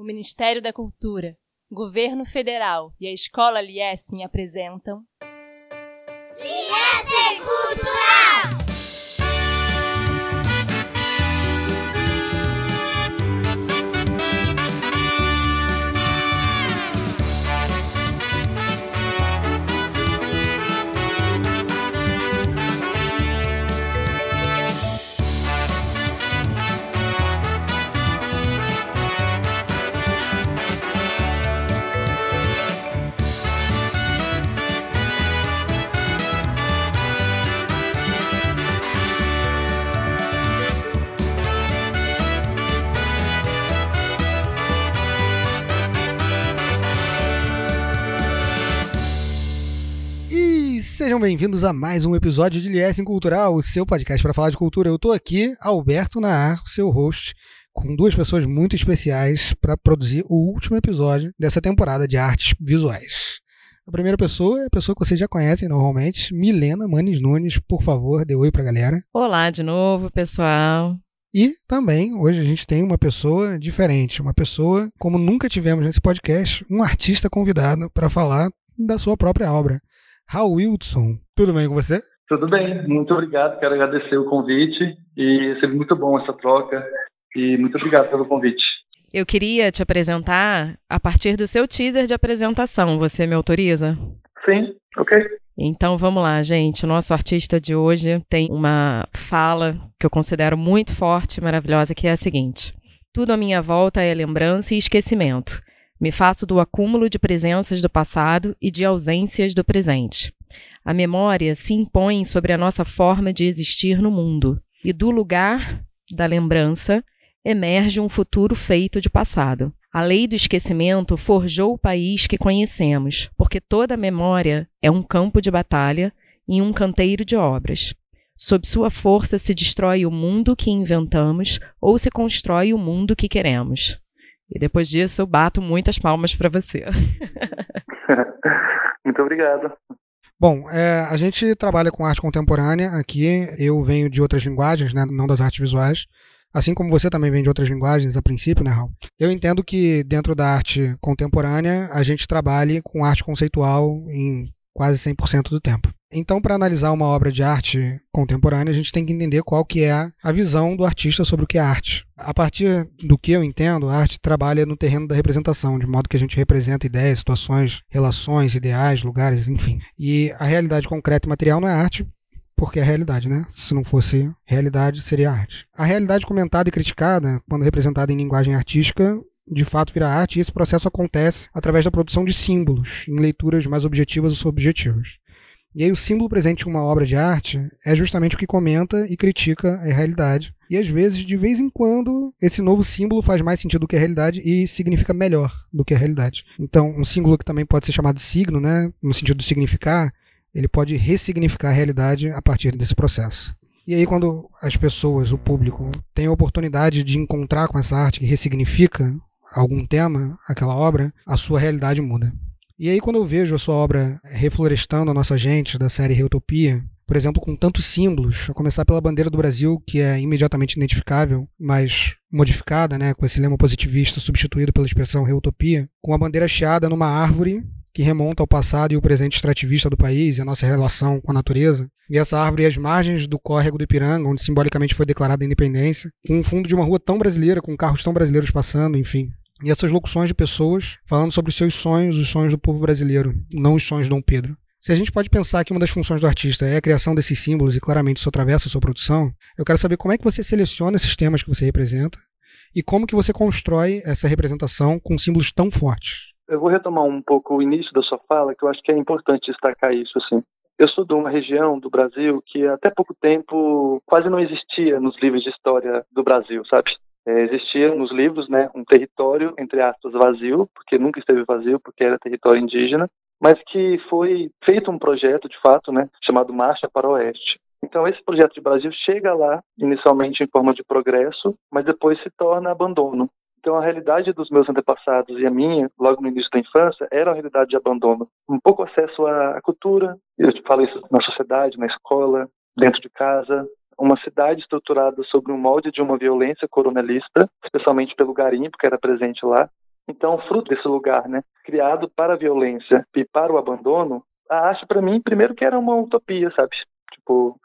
o Ministério da Cultura, Governo Federal e a Escola Liessing apresentam. Sejam bem-vindos a mais um episódio de Liessing Cultural, o seu podcast para falar de cultura. Eu estou aqui, Alberto Naar, seu host, com duas pessoas muito especiais para produzir o último episódio dessa temporada de artes visuais. A primeira pessoa é a pessoa que vocês já conhecem normalmente, Milena Manes Nunes. Por favor, dê oi para a galera. Olá de novo, pessoal. E também, hoje a gente tem uma pessoa diferente, uma pessoa como nunca tivemos nesse podcast, um artista convidado para falar da sua própria obra. Raul Wilson, tudo bem com você? Tudo bem, muito obrigado. Quero agradecer o convite e sempre muito bom essa troca. E muito obrigado pelo convite. Eu queria te apresentar a partir do seu teaser de apresentação. Você me autoriza? Sim, ok. Então vamos lá, gente. O nosso artista de hoje tem uma fala que eu considero muito forte e maravilhosa, que é a seguinte: Tudo à minha volta é lembrança e esquecimento. Me faço do acúmulo de presenças do passado e de ausências do presente. A memória se impõe sobre a nossa forma de existir no mundo, e do lugar da lembrança emerge um futuro feito de passado. A lei do esquecimento forjou o país que conhecemos, porque toda memória é um campo de batalha e um canteiro de obras. Sob sua força se destrói o mundo que inventamos ou se constrói o mundo que queremos. E depois disso eu bato muitas palmas para você. Muito obrigado. Bom, é, a gente trabalha com arte contemporânea aqui. Eu venho de outras linguagens, né, não das artes visuais. Assim como você também vem de outras linguagens a princípio, né, Raul? Eu entendo que dentro da arte contemporânea a gente trabalhe com arte conceitual em quase 100% do tempo. Então, para analisar uma obra de arte contemporânea, a gente tem que entender qual que é a visão do artista sobre o que é arte. A partir do que eu entendo, a arte trabalha no terreno da representação, de modo que a gente representa ideias, situações, relações, ideais, lugares, enfim. E a realidade concreta e material não é arte, porque é realidade, né? Se não fosse realidade, seria arte. A realidade comentada e criticada, quando representada em linguagem artística, de fato vira arte, e esse processo acontece através da produção de símbolos, em leituras mais objetivas ou subjetivas. E aí o símbolo presente em uma obra de arte é justamente o que comenta e critica a realidade. E às vezes, de vez em quando, esse novo símbolo faz mais sentido do que a realidade e significa melhor do que a realidade. Então, um símbolo que também pode ser chamado de signo, né, no sentido de significar, ele pode ressignificar a realidade a partir desse processo. E aí, quando as pessoas, o público, tem a oportunidade de encontrar com essa arte que ressignifica algum tema, aquela obra, a sua realidade muda. E aí, quando eu vejo a sua obra reflorestando a nossa gente, da série Reutopia, por exemplo, com tantos símbolos, a começar pela bandeira do Brasil, que é imediatamente identificável, mas modificada, né, com esse lema positivista substituído pela expressão reutopia, com a bandeira chiada numa árvore que remonta ao passado e o presente extrativista do país e a nossa relação com a natureza. E essa árvore às margens do córrego do Ipiranga, onde simbolicamente foi declarada a independência, com um fundo de uma rua tão brasileira, com carros tão brasileiros passando, enfim e essas locuções de pessoas falando sobre os seus sonhos, os sonhos do povo brasileiro, não os sonhos de Dom Pedro. Se a gente pode pensar que uma das funções do artista é a criação desses símbolos e claramente isso atravessa a sua produção, eu quero saber como é que você seleciona esses temas que você representa e como que você constrói essa representação com símbolos tão fortes. Eu vou retomar um pouco o início da sua fala, que eu acho que é importante destacar isso assim. Eu sou de uma região do Brasil que até pouco tempo quase não existia nos livros de história do Brasil, sabe? É, existia nos livros né, um território, entre aspas, vazio, porque nunca esteve vazio, porque era território indígena, mas que foi feito um projeto, de fato, né, chamado Marcha para o Oeste. Então, esse projeto de Brasil chega lá, inicialmente em forma de progresso, mas depois se torna abandono. Então, a realidade dos meus antepassados e a minha, logo no início da infância, era uma realidade de abandono. Um pouco acesso à cultura, eu falo isso na sociedade, na escola, dentro de casa, uma cidade estruturada sobre um molde de uma violência coronelista, especialmente pelo garimpo que era presente lá, Então, fruto desse lugar, né, criado para a violência e para o abandono, a arte para mim, primeiro que era uma utopia, sabe? Tipo,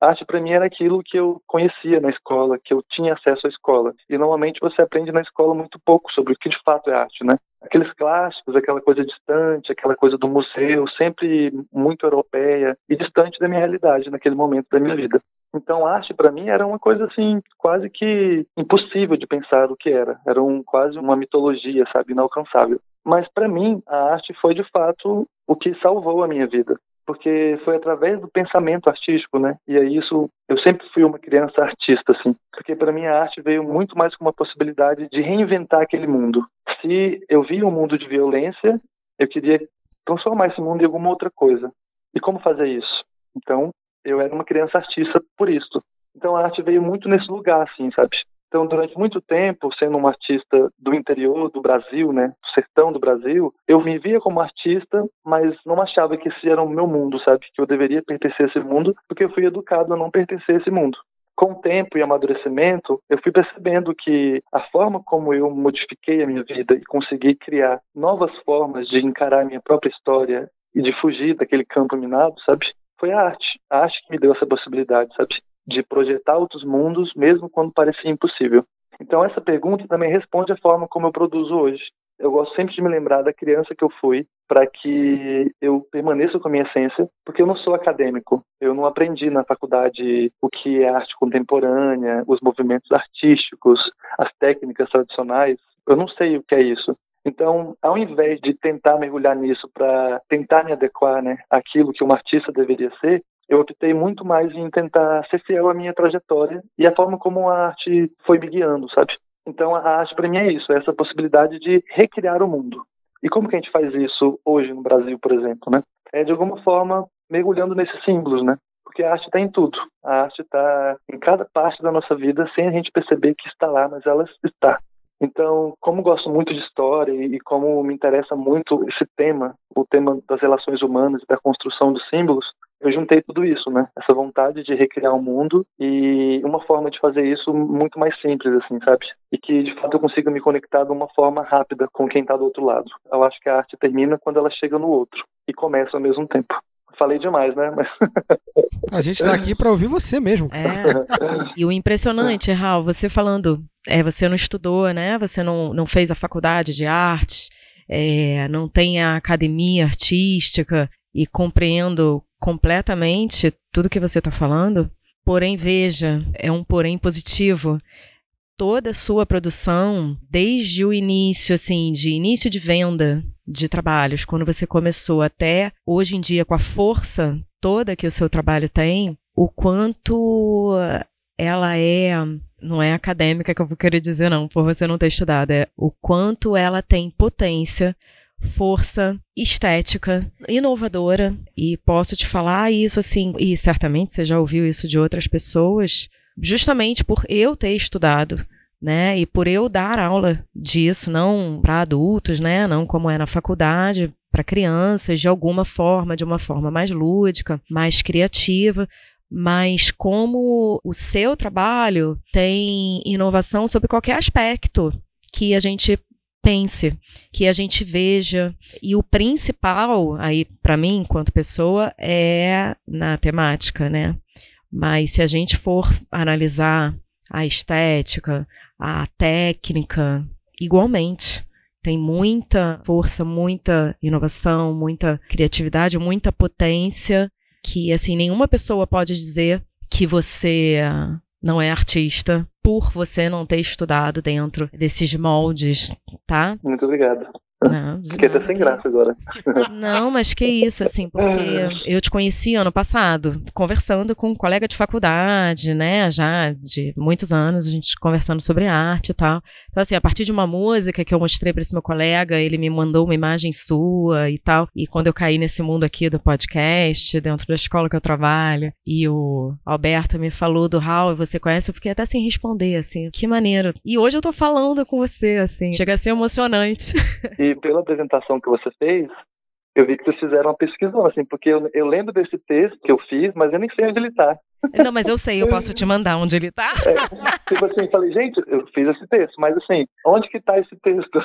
arte para mim era aquilo que eu conhecia na escola, que eu tinha acesso à escola. E normalmente você aprende na escola muito pouco sobre o que de fato é arte, né? Aqueles clássicos, aquela coisa distante, aquela coisa do museu, sempre muito europeia e distante da minha realidade naquele momento da minha vida. Então, arte para mim era uma coisa assim, quase que impossível de pensar o que era. Era um, quase uma mitologia, sabe, inalcançável. Mas para mim, a arte foi de fato o que salvou a minha vida porque foi através do pensamento artístico, né? E aí isso, eu sempre fui uma criança artista, assim, porque para mim a arte veio muito mais como uma possibilidade de reinventar aquele mundo. Se eu via um mundo de violência, eu queria transformar esse mundo em alguma outra coisa. E como fazer isso? Então, eu era uma criança artista por isso. Então a arte veio muito nesse lugar, assim, sabe? Então, durante muito tempo, sendo um artista do interior do Brasil, né, do sertão do Brasil, eu me via como artista, mas não achava que esse era o meu mundo, sabe? Que eu deveria pertencer a esse mundo, porque eu fui educado a não pertencer a esse mundo. Com o tempo e amadurecimento, eu fui percebendo que a forma como eu modifiquei a minha vida e consegui criar novas formas de encarar a minha própria história e de fugir daquele campo minado, sabe? Foi a arte. A arte que me deu essa possibilidade, sabe? de projetar outros mundos, mesmo quando parecia impossível. Então, essa pergunta também responde a forma como eu produzo hoje. Eu gosto sempre de me lembrar da criança que eu fui, para que eu permaneça com a minha essência, porque eu não sou acadêmico. Eu não aprendi na faculdade o que é arte contemporânea, os movimentos artísticos, as técnicas tradicionais. Eu não sei o que é isso. Então, ao invés de tentar mergulhar nisso para tentar me adequar né, que um artista deveria ser, eu optei muito mais em tentar ser fiel à minha trajetória e à forma como a arte foi me guiando, sabe? Então a arte para mim é isso, é essa possibilidade de recriar o mundo. E como que a gente faz isso hoje no Brasil, por exemplo, né? É de alguma forma mergulhando nesses símbolos, né? Porque a arte está em tudo. A arte está em cada parte da nossa vida sem a gente perceber que está lá, mas ela está. Então, como gosto muito de história e como me interessa muito esse tema, o tema das relações humanas e da construção dos símbolos, eu juntei tudo isso, né? Essa vontade de recriar o um mundo e uma forma de fazer isso muito mais simples, assim, sabe? E que de fato eu consiga me conectar de uma forma rápida com quem está do outro lado. Eu acho que a arte termina quando ela chega no outro e começa ao mesmo tempo. Falei demais, né? Mas... a gente está aqui para ouvir você mesmo. É. E o impressionante, Raul, você falando, é, você não estudou, né? Você não, não fez a faculdade de arte, é, não tem a academia artística e compreendo completamente tudo que você está falando. Porém, veja, é um porém positivo. Toda a sua produção, desde o início, assim, de início de venda de trabalhos, quando você começou até hoje em dia, com a força toda que o seu trabalho tem, o quanto ela é, não é acadêmica que eu vou querer dizer, não, por você não ter estudado, é o quanto ela tem potência força estética, inovadora, e posso te falar isso assim, e certamente você já ouviu isso de outras pessoas, justamente por eu ter estudado, né, e por eu dar aula disso, não para adultos, né, não como é na faculdade, para crianças, de alguma forma, de uma forma mais lúdica, mais criativa, mas como o seu trabalho tem inovação sobre qualquer aspecto que a gente pense, que a gente veja. E o principal aí para mim, enquanto pessoa, é na temática, né? Mas se a gente for analisar a estética, a técnica, igualmente. Tem muita força, muita inovação, muita criatividade, muita potência que assim nenhuma pessoa pode dizer que você não é artista por você não ter estudado dentro desses moldes, tá? Muito obrigado. Não, Fiquei até sem graça agora. Não, mas que isso, assim, porque eu te conheci ano passado, conversando com um colega de faculdade, né, já de muitos anos, a gente conversando sobre arte e tal. Então, assim, a partir de uma música que eu mostrei para esse meu colega, ele me mandou uma imagem sua e tal. E quando eu caí nesse mundo aqui do podcast, dentro da escola que eu trabalho, e o Alberto me falou do Raul, você conhece? Eu fiquei até sem responder, assim, que maneiro. E hoje eu tô falando com você, assim, chega a ser emocionante. E pela apresentação que você fez, eu vi que vocês fizeram uma pesquisa, assim, porque eu, eu lembro desse texto que eu fiz, mas eu nem sei onde ele está. Não, mas eu sei, eu posso te mandar onde ele tá. É, tipo assim, falei, gente, eu fiz esse texto, mas assim, onde que tá esse texto?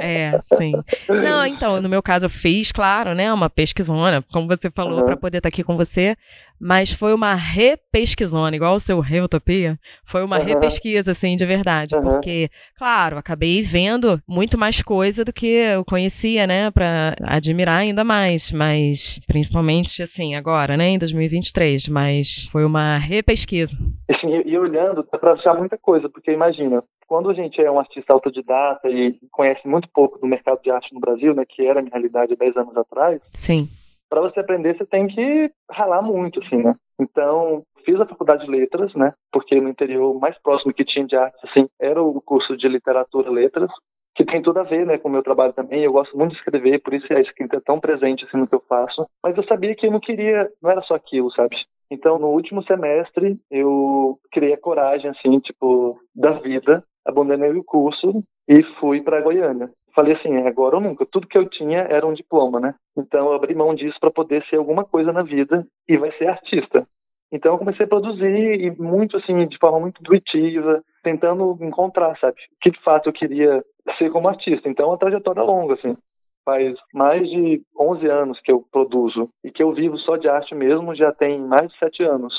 É, sim. Não, então, no meu caso, eu fiz, claro, né, uma pesquisona, como você falou, Uhum. para poder estar aqui com você, mas foi uma repesquisona, igual o seu Reutopia, foi uma Uhum. repesquisa, assim, de verdade, Uhum. porque, claro, acabei vendo muito mais coisa do que eu conhecia, né, para admirar ainda mais, mas principalmente, assim, agora, né, em 2023, mas foi uma repesquisa. Assim, e, e olhando, dá pra achar muita coisa, porque imagina, quando a gente é um artista autodidata e conhece muito pouco do mercado de arte no Brasil, né, que era a minha realidade há 10 anos atrás, Sim, para você aprender você tem que ralar muito, assim, né? Então, fiz a faculdade de letras, né? Porque no interior o mais próximo que tinha de artes, assim, era o curso de literatura letras, que tem tudo a ver, né, com o meu trabalho também. Eu gosto muito de escrever, por isso a escrita é tão presente assim no que eu faço. Mas eu sabia que eu não queria, não era só aquilo, sabe? Então, no último semestre, eu criei a coragem, assim, tipo, da vida, abandonei o curso e fui para Goiânia. Falei assim, é agora ou nunca. Tudo que eu tinha era um diploma, né? Então, eu abri mão disso para poder ser alguma coisa na vida e vai ser artista. Então, eu comecei a produzir e muito, assim, de forma muito intuitiva, tentando encontrar, sabe? O que de fato eu queria ser como artista. Então, é uma trajetória longa, assim faz mais de 11 anos que eu produzo e que eu vivo só de arte mesmo já tem mais de 7 anos.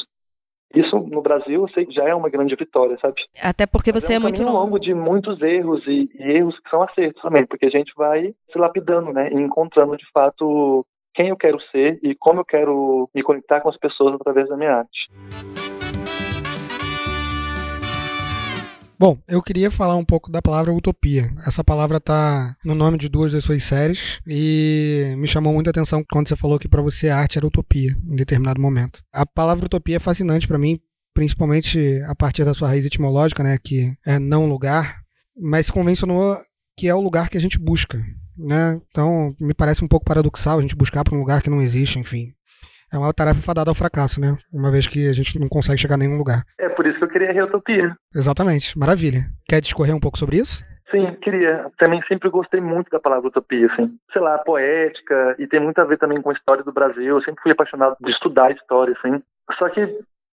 Isso no Brasil eu sei que já é uma grande vitória, sabe? até porque você é um muito caminho novo. longo de muitos erros e, e erros que são acertos também, porque a gente vai se lapidando, né, e encontrando de fato quem eu quero ser e como eu quero me conectar com as pessoas através da minha arte. Bom, eu queria falar um pouco da palavra utopia. Essa palavra tá no nome de duas das suas séries e me chamou muita atenção quando você falou que para você a arte era utopia em determinado momento. A palavra utopia é fascinante para mim, principalmente a partir da sua raiz etimológica, né, que é não lugar, mas se convencionou que é o lugar que a gente busca, né? Então, me parece um pouco paradoxal a gente buscar para um lugar que não existe, enfim. É uma tarefa fadada ao fracasso, né? Uma vez que a gente não consegue chegar a nenhum lugar. É por isso que eu queria a Reutopia. Exatamente, maravilha. Quer discorrer um pouco sobre isso? Sim, queria. Também sempre gostei muito da palavra utopia, assim. Sei lá, poética, e tem muito a ver também com a história do Brasil. Eu sempre fui apaixonado de estudar história, assim. Só que,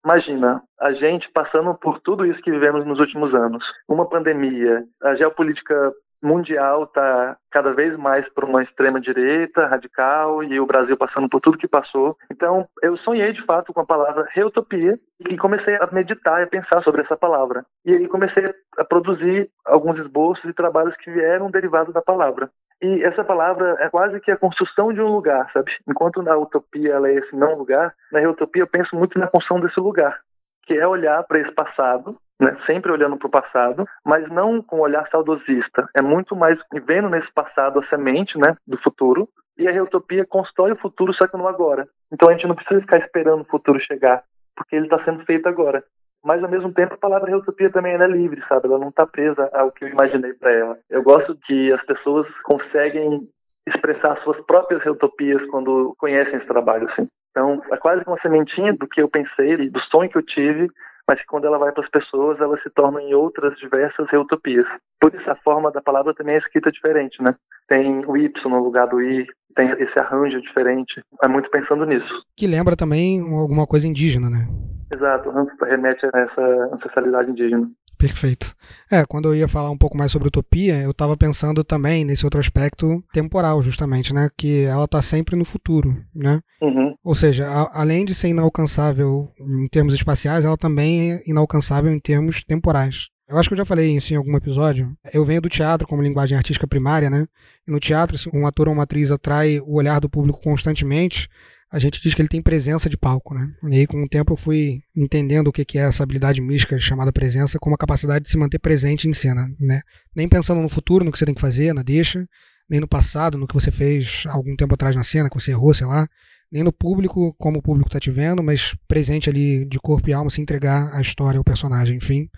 imagina, a gente passando por tudo isso que vivemos nos últimos anos. Uma pandemia, a geopolítica mundial está cada vez mais por uma extrema direita radical e o Brasil passando por tudo que passou. Então, eu sonhei de fato com a palavra reutopia e comecei a meditar e a pensar sobre essa palavra. E aí comecei a produzir alguns esboços e trabalhos que vieram derivados da palavra. E essa palavra é quase que a construção de um lugar, sabe? Enquanto na utopia ela é esse não lugar, na reutopia eu penso muito na construção desse lugar, que é olhar para esse passado né, sempre olhando para o passado, mas não com um olhar saudosista. É muito mais vendo nesse passado a semente né, do futuro, e a reutopia constrói o futuro, só que no agora. Então a gente não precisa ficar esperando o futuro chegar, porque ele está sendo feito agora. Mas ao mesmo tempo a palavra reutopia também é livre, sabe? Ela não está presa ao que eu imaginei para ela. Eu gosto que as pessoas conseguem expressar suas próprias reutopias quando conhecem esse trabalho, assim. Então, é quase uma sementinha do que eu pensei, do sonho que eu tive, mas que quando ela vai para as pessoas, ela se torna em outras diversas utopias. Por isso a forma da palavra também é escrita diferente, né? Tem o Y no lugar do I, tem esse arranjo diferente. É muito pensando nisso. Que lembra também alguma coisa indígena, né? Exato, remete a essa ancestralidade indígena. Perfeito. É, quando eu ia falar um pouco mais sobre utopia, eu estava pensando também nesse outro aspecto temporal, justamente, né? Que ela está sempre no futuro, né? Uhum. Ou seja, a, além de ser inalcançável em termos espaciais, ela também é inalcançável em termos temporais. Eu acho que eu já falei isso em algum episódio. Eu venho do teatro como linguagem artística primária, né? E no teatro, se um ator ou uma atriz atrai o olhar do público constantemente, a gente diz que ele tem presença de palco, né? E aí, com o tempo, eu fui entendendo o que é essa habilidade mística chamada presença como a capacidade de se manter presente em cena, né? Nem pensando no futuro, no que você tem que fazer, na deixa, nem no passado, no que você fez algum tempo atrás na cena, que você errou, sei lá, nem no público, como o público está te vendo, mas presente ali de corpo e alma, se entregar à história, ao personagem, enfim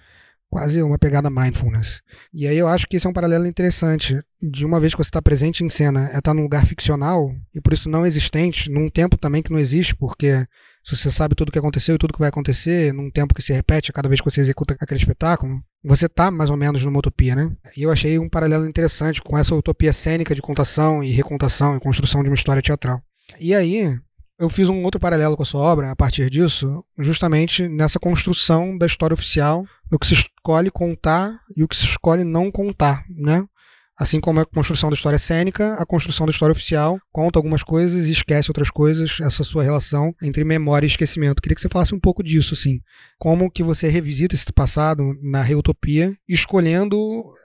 quase uma pegada mindfulness. E aí eu acho que esse é um paralelo interessante. De uma vez que você está presente em cena, é estar num lugar ficcional e por isso não existente, num tempo também que não existe, porque se você sabe tudo o que aconteceu e tudo que vai acontecer, num tempo que se repete a cada vez que você executa aquele espetáculo, você está mais ou menos numa utopia, né? E eu achei um paralelo interessante com essa utopia cênica de contação e recontação e construção de uma história teatral. E aí, Eu fiz um outro paralelo com a sua obra a partir disso, justamente nessa construção da história oficial, no que se escolhe contar e o que se escolhe não contar, né? Assim como a construção da história cênica, a construção da história oficial conta algumas coisas e esquece outras coisas, essa sua relação entre memória e esquecimento. Queria que você falasse um pouco disso, assim. Como que você revisita esse passado na reutopia, escolhendo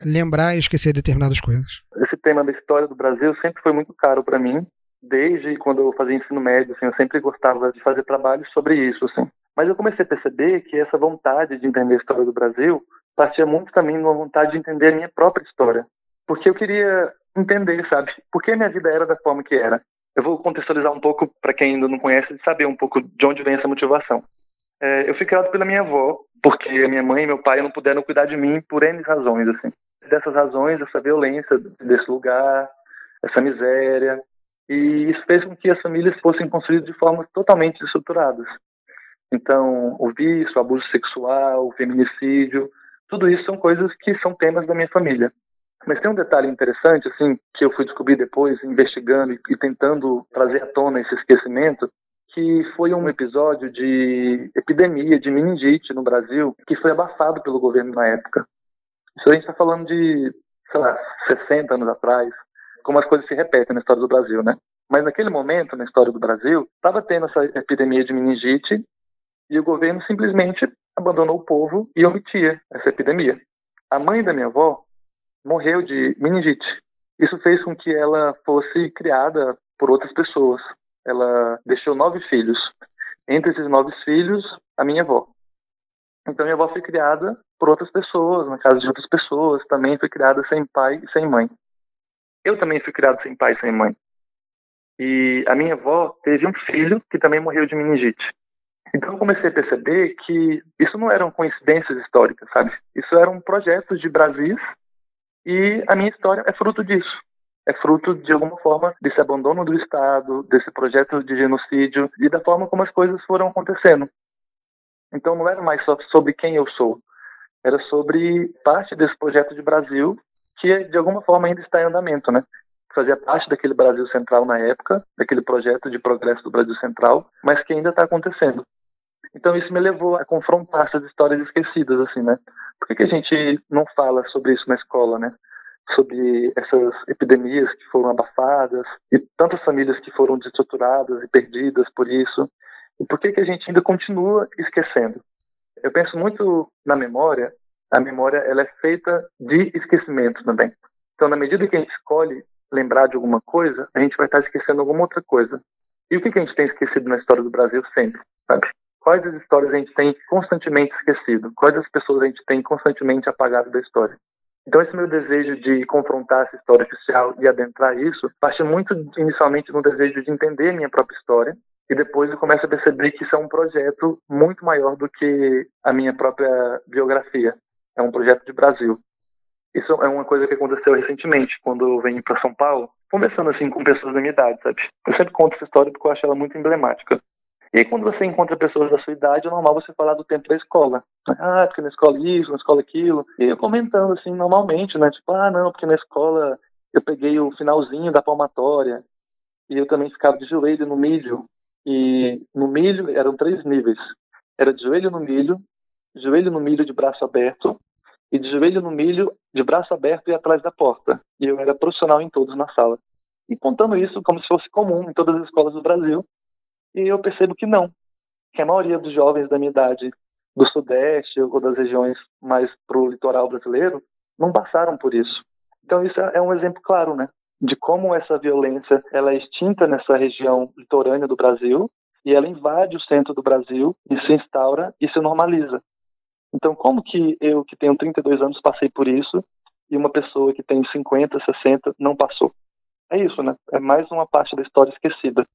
lembrar e esquecer determinadas coisas. Esse tema da história do Brasil sempre foi muito caro para mim, desde quando eu fazia ensino médio, assim, eu sempre gostava de fazer trabalhos sobre isso, assim. Mas eu comecei a perceber que essa vontade de entender a história do Brasil partia muito também de uma vontade de entender a minha própria história porque eu queria entender, sabe, por que minha vida era da forma que era. Eu vou contextualizar um pouco para quem ainda não conhece, de saber um pouco de onde vem essa motivação. É, eu fui criado pela minha avó, porque a minha mãe e meu pai não puderam cuidar de mim por N razões, assim. Dessas razões, essa violência desse lugar, essa miséria, e isso fez com que as famílias fossem construídas de formas totalmente estruturadas. Então, o vício, o abuso sexual, o feminicídio, tudo isso são coisas que são temas da minha família. Mas tem um detalhe interessante, assim, que eu fui descobrir depois, investigando e, tentando trazer à tona esse esquecimento, que foi um episódio de epidemia de meningite no Brasil, que foi abafado pelo governo na época. Isso a gente está falando de, sei lá, 60 anos atrás, como as coisas se repetem na história do Brasil, né? Mas naquele momento, na história do Brasil, estava tendo essa epidemia de meningite e o governo simplesmente abandonou o povo e omitia essa epidemia. A mãe da minha avó morreu de meningite. Isso fez com que ela fosse criada por outras pessoas. Ela deixou nove filhos. Entre esses nove filhos, a minha avó. Então, minha avó foi criada por outras pessoas, na casa de outras pessoas. Também foi criada sem pai e sem mãe. Eu também fui criado sem pai e sem mãe. E a minha avó teve um filho que também morreu de meningite. Então eu comecei a perceber que isso não eram coincidências históricas, sabe? Isso eram projetos de Brasis e a minha história é fruto disso. É fruto, de alguma forma, desse abandono do Estado, desse projeto de genocídio e da forma como as coisas foram acontecendo. Então não era mais só sobre quem eu sou, era sobre parte desse projeto de Brasil que, de alguma forma, ainda está em andamento, né? Fazia parte daquele Brasil Central na época, daquele projeto de progresso do Brasil Central, mas que ainda está acontecendo. Então isso me levou a confrontar essas histórias esquecidas, assim, né? Por que, que a gente não fala sobre isso na escola, né? Sobre essas epidemias que foram abafadas e tantas famílias que foram destruturadas e perdidas por isso. E por que, que a gente ainda continua esquecendo? Eu penso muito na memória. A memória ela é feita de esquecimento também. Então, na medida que a gente escolhe lembrar de alguma coisa, a gente vai estar esquecendo alguma outra coisa. E o que, que a gente tem esquecido na história do Brasil sempre, sabe? Quais as histórias a gente tem constantemente esquecido? Quais as pessoas a gente tem constantemente apagado da história? Então, esse meu desejo de confrontar essa história oficial e adentrar isso parte muito inicialmente no desejo de entender minha própria história. E depois eu começo a perceber que isso é um projeto muito maior do que a minha própria biografia. É um projeto de Brasil. Isso é uma coisa que aconteceu recentemente, quando eu venho para São Paulo, conversando assim com pessoas da minha idade, sabe? Eu sempre conto essa história porque eu acho ela muito emblemática. E aí, quando você encontra pessoas da sua idade, é normal você falar do tempo da escola. Ah, porque na escola isso, na escola aquilo. E eu comentando assim, normalmente, né? Tipo, ah, não, porque na escola eu peguei o finalzinho da palmatória. E eu também ficava de joelho no milho. E no milho eram três níveis. Era de joelho no milho, joelho no milho de braço aberto, e de joelho no milho, de braço aberto e atrás da porta. E eu era profissional em todos na sala. E contando isso como se fosse comum em todas as escolas do Brasil, e eu percebo que não, que a maioria dos jovens da minha idade do Sudeste ou das regiões mais pro litoral brasileiro não passaram por isso. Então isso é um exemplo claro, né, de como essa violência ela é extinta nessa região litorânea do Brasil e ela invade o centro do Brasil e se instaura e se normaliza. Então, como que eu, que tenho 32 anos, passei por isso e uma pessoa que tem 50, 60 não passou? É isso, né? É mais uma parte da história esquecida.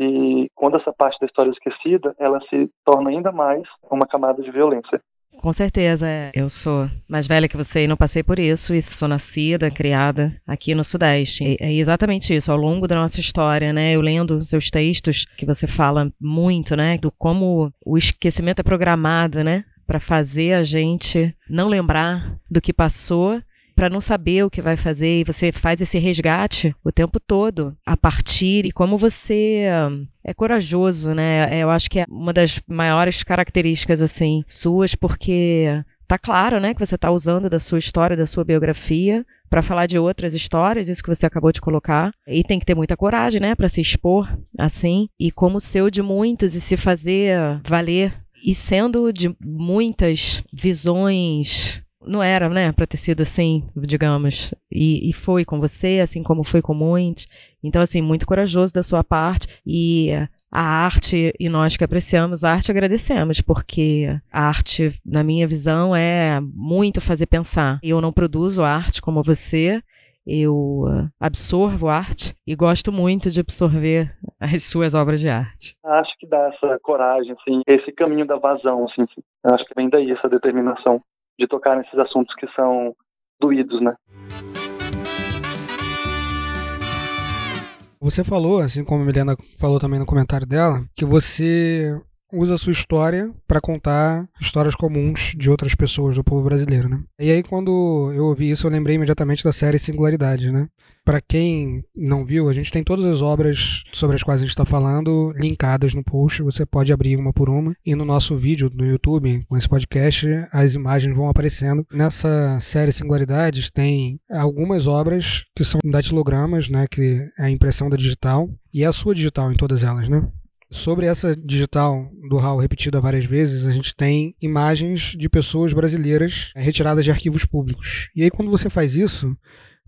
E quando essa parte da história é esquecida, ela se torna ainda mais uma camada de violência. Com certeza, é. eu sou mais velha que você e não passei por isso, e sou nascida, criada aqui no Sudeste. É exatamente isso, ao longo da nossa história, né? Eu lendo seus textos, que você fala muito, né, do como o esquecimento é programado, né, para fazer a gente não lembrar do que passou para não saber o que vai fazer, e você faz esse resgate o tempo todo, a partir e como você é corajoso, né? Eu acho que é uma das maiores características assim suas, porque tá claro, né, que você está usando da sua história, da sua biografia para falar de outras histórias, isso que você acabou de colocar. E tem que ter muita coragem, né, para se expor assim, e como seu de muitos e se fazer valer e sendo de muitas visões não era, né, para ter sido assim, digamos. E, e, foi com você, assim como foi com muitos. Então, assim, muito corajoso da sua parte. E a arte, e nós que apreciamos a arte, agradecemos, porque a arte, na minha visão, é muito fazer pensar. Eu não produzo arte como você, eu absorvo arte e gosto muito de absorver as suas obras de arte. Acho que dá essa coragem, assim, esse caminho da vazão, assim, acho que vem daí essa determinação de tocar nesses assuntos que são doídos, né? Você falou, assim como a Milena falou também no comentário dela, que você usa a sua história para contar histórias comuns de outras pessoas do povo brasileiro, né? E aí quando eu ouvi isso, eu lembrei imediatamente da série Singularidade, né? Para quem não viu, a gente tem todas as obras sobre as quais a gente está falando linkadas no post, você pode abrir uma por uma. E no nosso vídeo no YouTube, com esse podcast, as imagens vão aparecendo. Nessa série Singularidades tem algumas obras que são datilogramas, né, que é a impressão da digital, e é a sua digital em todas elas, né? Sobre essa digital do Raul repetida várias vezes, a gente tem imagens de pessoas brasileiras retiradas de arquivos públicos. E aí, quando você faz isso,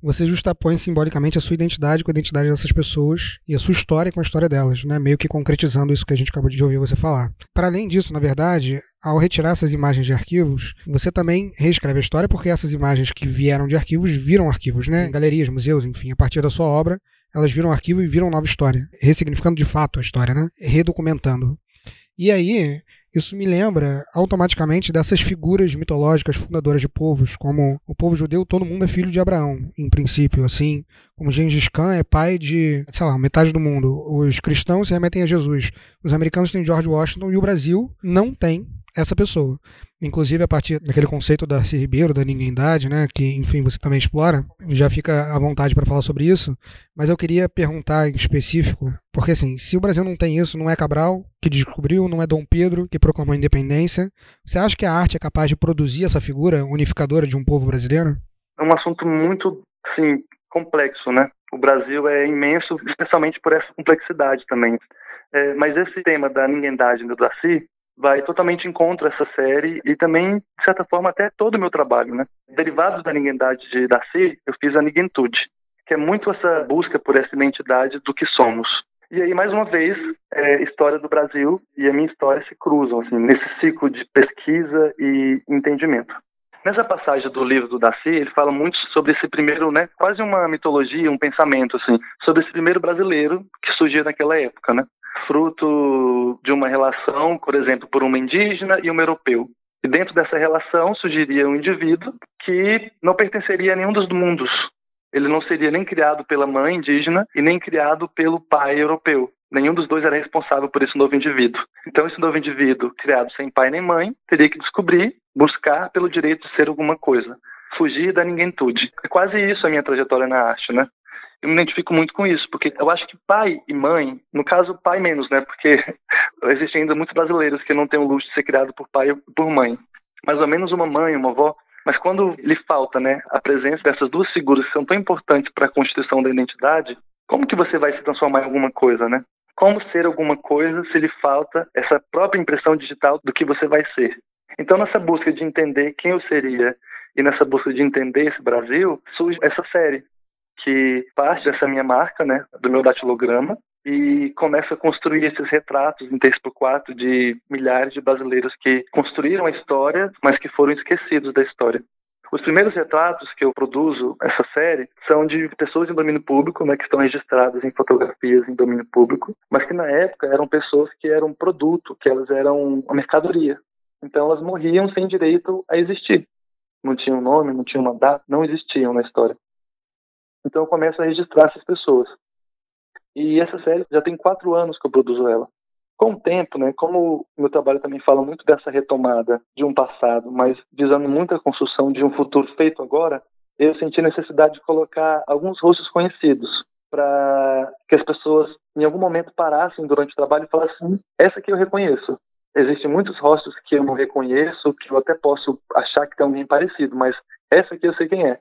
você justapõe simbolicamente a sua identidade com a identidade dessas pessoas e a sua história com a história delas, né? meio que concretizando isso que a gente acabou de ouvir você falar. Para além disso, na verdade, ao retirar essas imagens de arquivos, você também reescreve a história porque essas imagens que vieram de arquivos viram arquivos, né? Galerias, museus, enfim, a partir da sua obra, elas viram arquivo e viram nova história, ressignificando de fato a história, né? Redocumentando. E aí, isso me lembra automaticamente dessas figuras mitológicas fundadoras de povos, como o povo judeu, todo mundo é filho de Abraão, em princípio, assim, como Gengis Khan é pai de, sei lá, metade do mundo. Os cristãos se remetem a Jesus, os americanos têm George Washington e o Brasil não tem essa pessoa. Inclusive, a partir daquele conceito da C. Ribeiro, da ninguémdade, né, que, enfim, você também explora, já fica à vontade para falar sobre isso, mas eu queria perguntar em específico, porque assim, se o Brasil não tem isso, não é Cabral que descobriu, não é Dom Pedro que proclamou a independência, você acha que a arte é capaz de produzir essa figura unificadora de um povo brasileiro? É um assunto muito, assim, complexo, né? O Brasil é imenso, especialmente por essa complexidade também. É, mas esse tema da ninguémdade do Darcy, vai totalmente em contra essa série e também, de certa forma, até todo o meu trabalho, né? Derivados da ninguémdade de Darcy, eu fiz a ninguentude, que é muito essa busca por essa identidade do que somos. E aí, mais uma vez, é, história do Brasil e a minha história se cruzam, assim, nesse ciclo de pesquisa e entendimento. Nessa passagem do livro do Darcy, ele fala muito sobre esse primeiro, né, quase uma mitologia, um pensamento, assim, sobre esse primeiro brasileiro que surgiu naquela época, né? Fruto de uma relação, por exemplo, por uma indígena e um europeu. E dentro dessa relação surgiria um indivíduo que não pertenceria a nenhum dos mundos. Ele não seria nem criado pela mãe indígena e nem criado pelo pai europeu. Nenhum dos dois era responsável por esse novo indivíduo. Então, esse novo indivíduo, criado sem pai nem mãe, teria que descobrir, buscar pelo direito de ser alguma coisa. Fugir da ninguém-tude. É quase isso a minha trajetória na arte, né? Eu me identifico muito com isso, porque eu acho que pai e mãe, no caso pai menos, né, porque existem ainda muitos brasileiros que não têm o luxo de ser criado por pai ou por mãe, mas ao menos uma mãe, uma avó, mas quando lhe falta, né, a presença dessas duas figuras que são tão importantes para a constituição da identidade, como que você vai se transformar em alguma coisa, né? Como ser alguma coisa se lhe falta essa própria impressão digital do que você vai ser? Então, nessa busca de entender quem eu seria e nessa busca de entender esse Brasil, surge essa série, que parte dessa minha marca, né, do meu datilograma, e começa a construir esses retratos em 3x4 de milhares de brasileiros que construíram a história, mas que foram esquecidos da história. Os primeiros retratos que eu produzo essa série são de pessoas em domínio público, né, que estão registradas em fotografias em domínio público, mas que na época eram pessoas que eram produto, que elas eram uma mercadoria. Então elas morriam sem direito a existir. Não tinham nome, não tinham mandato, não existiam na história. Então eu começo a registrar essas pessoas. E essa série já tem quatro anos que eu produzo ela. Com o tempo, né, como o meu trabalho também fala muito dessa retomada de um passado, mas visando muito a construção de um futuro feito agora, eu senti necessidade de colocar alguns rostos conhecidos para que as pessoas em algum momento parassem durante o trabalho e falassem: essa aqui eu reconheço. Existem muitos rostos que eu não reconheço, que eu até posso achar que tem alguém parecido, mas essa aqui eu sei quem é.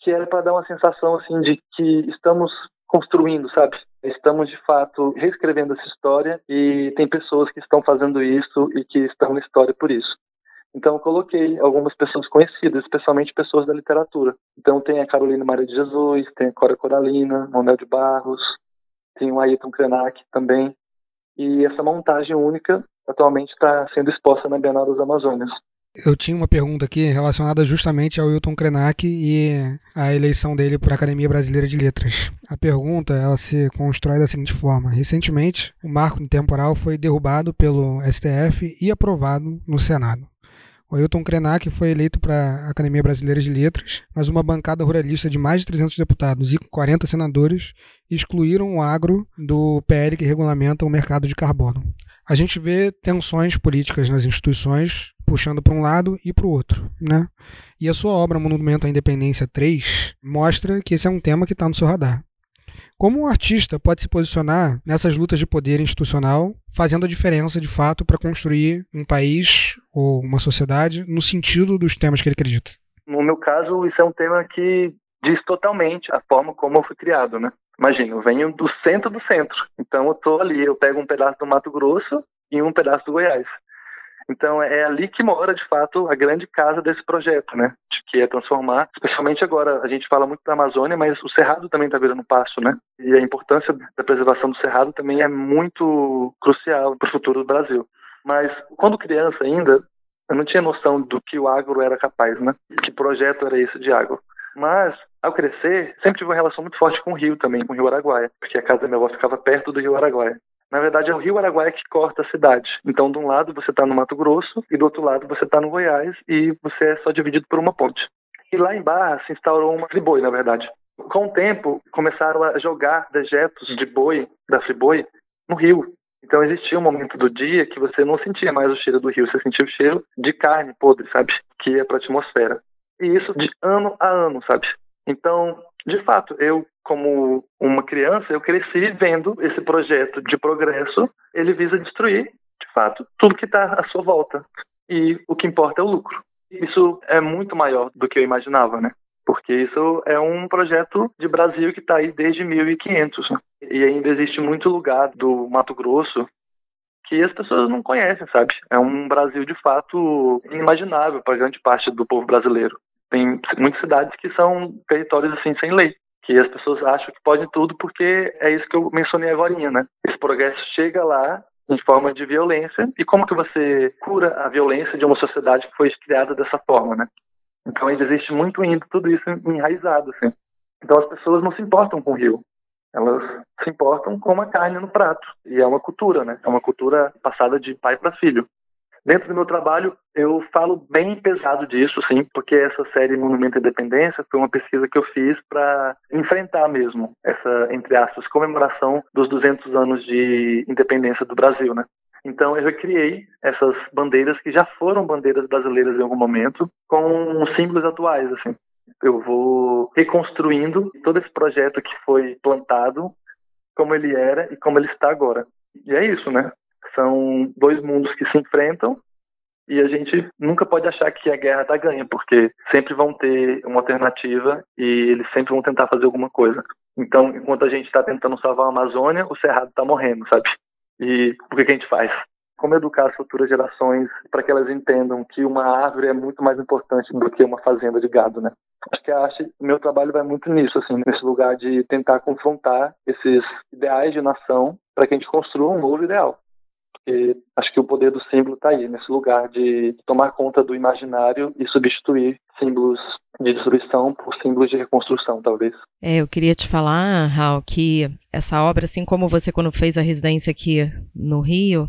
Que era para dar uma sensação assim de que estamos construindo, sabe? Estamos de fato reescrevendo essa história e tem pessoas que estão fazendo isso e que estão na história por isso. Então eu coloquei algumas pessoas conhecidas, especialmente pessoas da literatura. Então tem a Carolina Maria de Jesus, tem a Cora Coralina, Manuel de Barros, tem o Ayrton Krenak também. E essa montagem única atualmente está sendo exposta na Bienal das Amazônias. Eu tinha uma pergunta aqui relacionada justamente ao Wilton Krenak e a eleição dele para a Academia Brasileira de Letras. A pergunta ela se constrói da seguinte forma: recentemente, o marco temporal foi derrubado pelo STF e aprovado no Senado. O Ailton Krenak foi eleito para a Academia Brasileira de Letras, mas uma bancada ruralista de mais de 300 deputados e 40 senadores excluíram o agro do PL que regulamenta o mercado de carbono. A gente vê tensões políticas nas instituições puxando para um lado e para o outro, né? E a sua obra Monumento à Independência 3 mostra que esse é um tema que está no seu radar. Como um artista pode se posicionar nessas lutas de poder institucional, fazendo a diferença de fato para construir um país ou uma sociedade no sentido dos temas que ele acredita? No meu caso, isso é um tema que diz totalmente a forma como eu fui criado, né? Imagina, eu venho do centro do centro, então eu tô ali, eu pego um pedaço do Mato Grosso e um pedaço do Goiás. Então é ali que mora, de fato, a grande casa desse projeto, né? Que é transformar, especialmente agora, a gente fala muito da Amazônia, mas o Cerrado também está virando passo, né? E a importância da preservação do Cerrado também é muito crucial para o futuro do Brasil. Mas quando criança ainda, eu não tinha noção do que o agro era capaz, né? Que projeto era esse de agro. Mas, ao crescer, sempre tive uma relação muito forte com o rio também, com o rio Araguaia, porque a casa da minha avó ficava perto do rio Araguaia. Na verdade, é o rio Araguaia que corta a cidade. Então, de um lado você está no Mato Grosso e do outro lado você está no Goiás e você é só dividido por uma ponte. E lá em Barra se instaurou uma friboi, na verdade. Com o tempo, começaram a jogar dejetos de boi, da friboi, no rio. Então existia um momento do dia que você não sentia mais o cheiro do rio, você sentia o cheiro de carne podre, sabe? Que ia para a atmosfera. E isso de ano a ano, sabe? Então, de fato, eu como uma criança, eu cresci vendo esse projeto de progresso, ele visa destruir, de fato, tudo que está à sua volta. E o que importa é o lucro. Isso é muito maior do que eu imaginava, né? Porque isso é um projeto de Brasil que está aí desde 1500. Né? E ainda existe muito lugar do Mato Grosso que as pessoas não conhecem, sabe? É um Brasil de fato inimaginável para grande parte do povo brasileiro. Tem muitas cidades que são territórios assim sem lei que as pessoas acham que pode tudo porque é isso que eu mencionei agora, né? Esse progresso chega lá em forma de violência e como que você cura a violência de uma sociedade que foi criada dessa forma, né? Então ainda existe muito ainda tudo isso enraizado, assim. Então as pessoas não se importam com o rio, elas se importam com a carne no prato e é uma cultura, né? É uma cultura passada de pai para filho. Dentro do meu trabalho, eu falo bem pesado disso, sim, porque essa série Monumento à Independência foi uma pesquisa que eu fiz para enfrentar mesmo essa, entre aspas, comemoração dos 200 anos de independência do Brasil, né? Então eu recriei essas bandeiras que já foram bandeiras brasileiras em algum momento com símbolos atuais, assim. Eu vou reconstruindo todo esse projeto que foi plantado, como ele era e como ele está agora. E é isso, né? São dois mundos que se enfrentam e a gente nunca pode achar que a guerra está ganha, porque sempre vão ter uma alternativa e eles sempre vão tentar fazer alguma coisa. Então, enquanto a gente está tentando salvar a Amazônia, o Cerrado está morrendo, sabe? E o que, que a gente faz? Como educar as futuras gerações para que elas entendam que uma árvore é muito mais importante do que uma fazenda de gado, né? Acho que a arte, meu trabalho vai muito nisso, assim, nesse lugar de tentar confrontar esses ideais de nação para que a gente construa um novo ideal porque acho que o poder do símbolo está aí, nesse lugar de tomar conta do imaginário e substituir símbolos de destruição por símbolos de reconstrução, talvez. É, eu queria te falar, Raul, que essa obra, assim como você quando fez a residência aqui no Rio,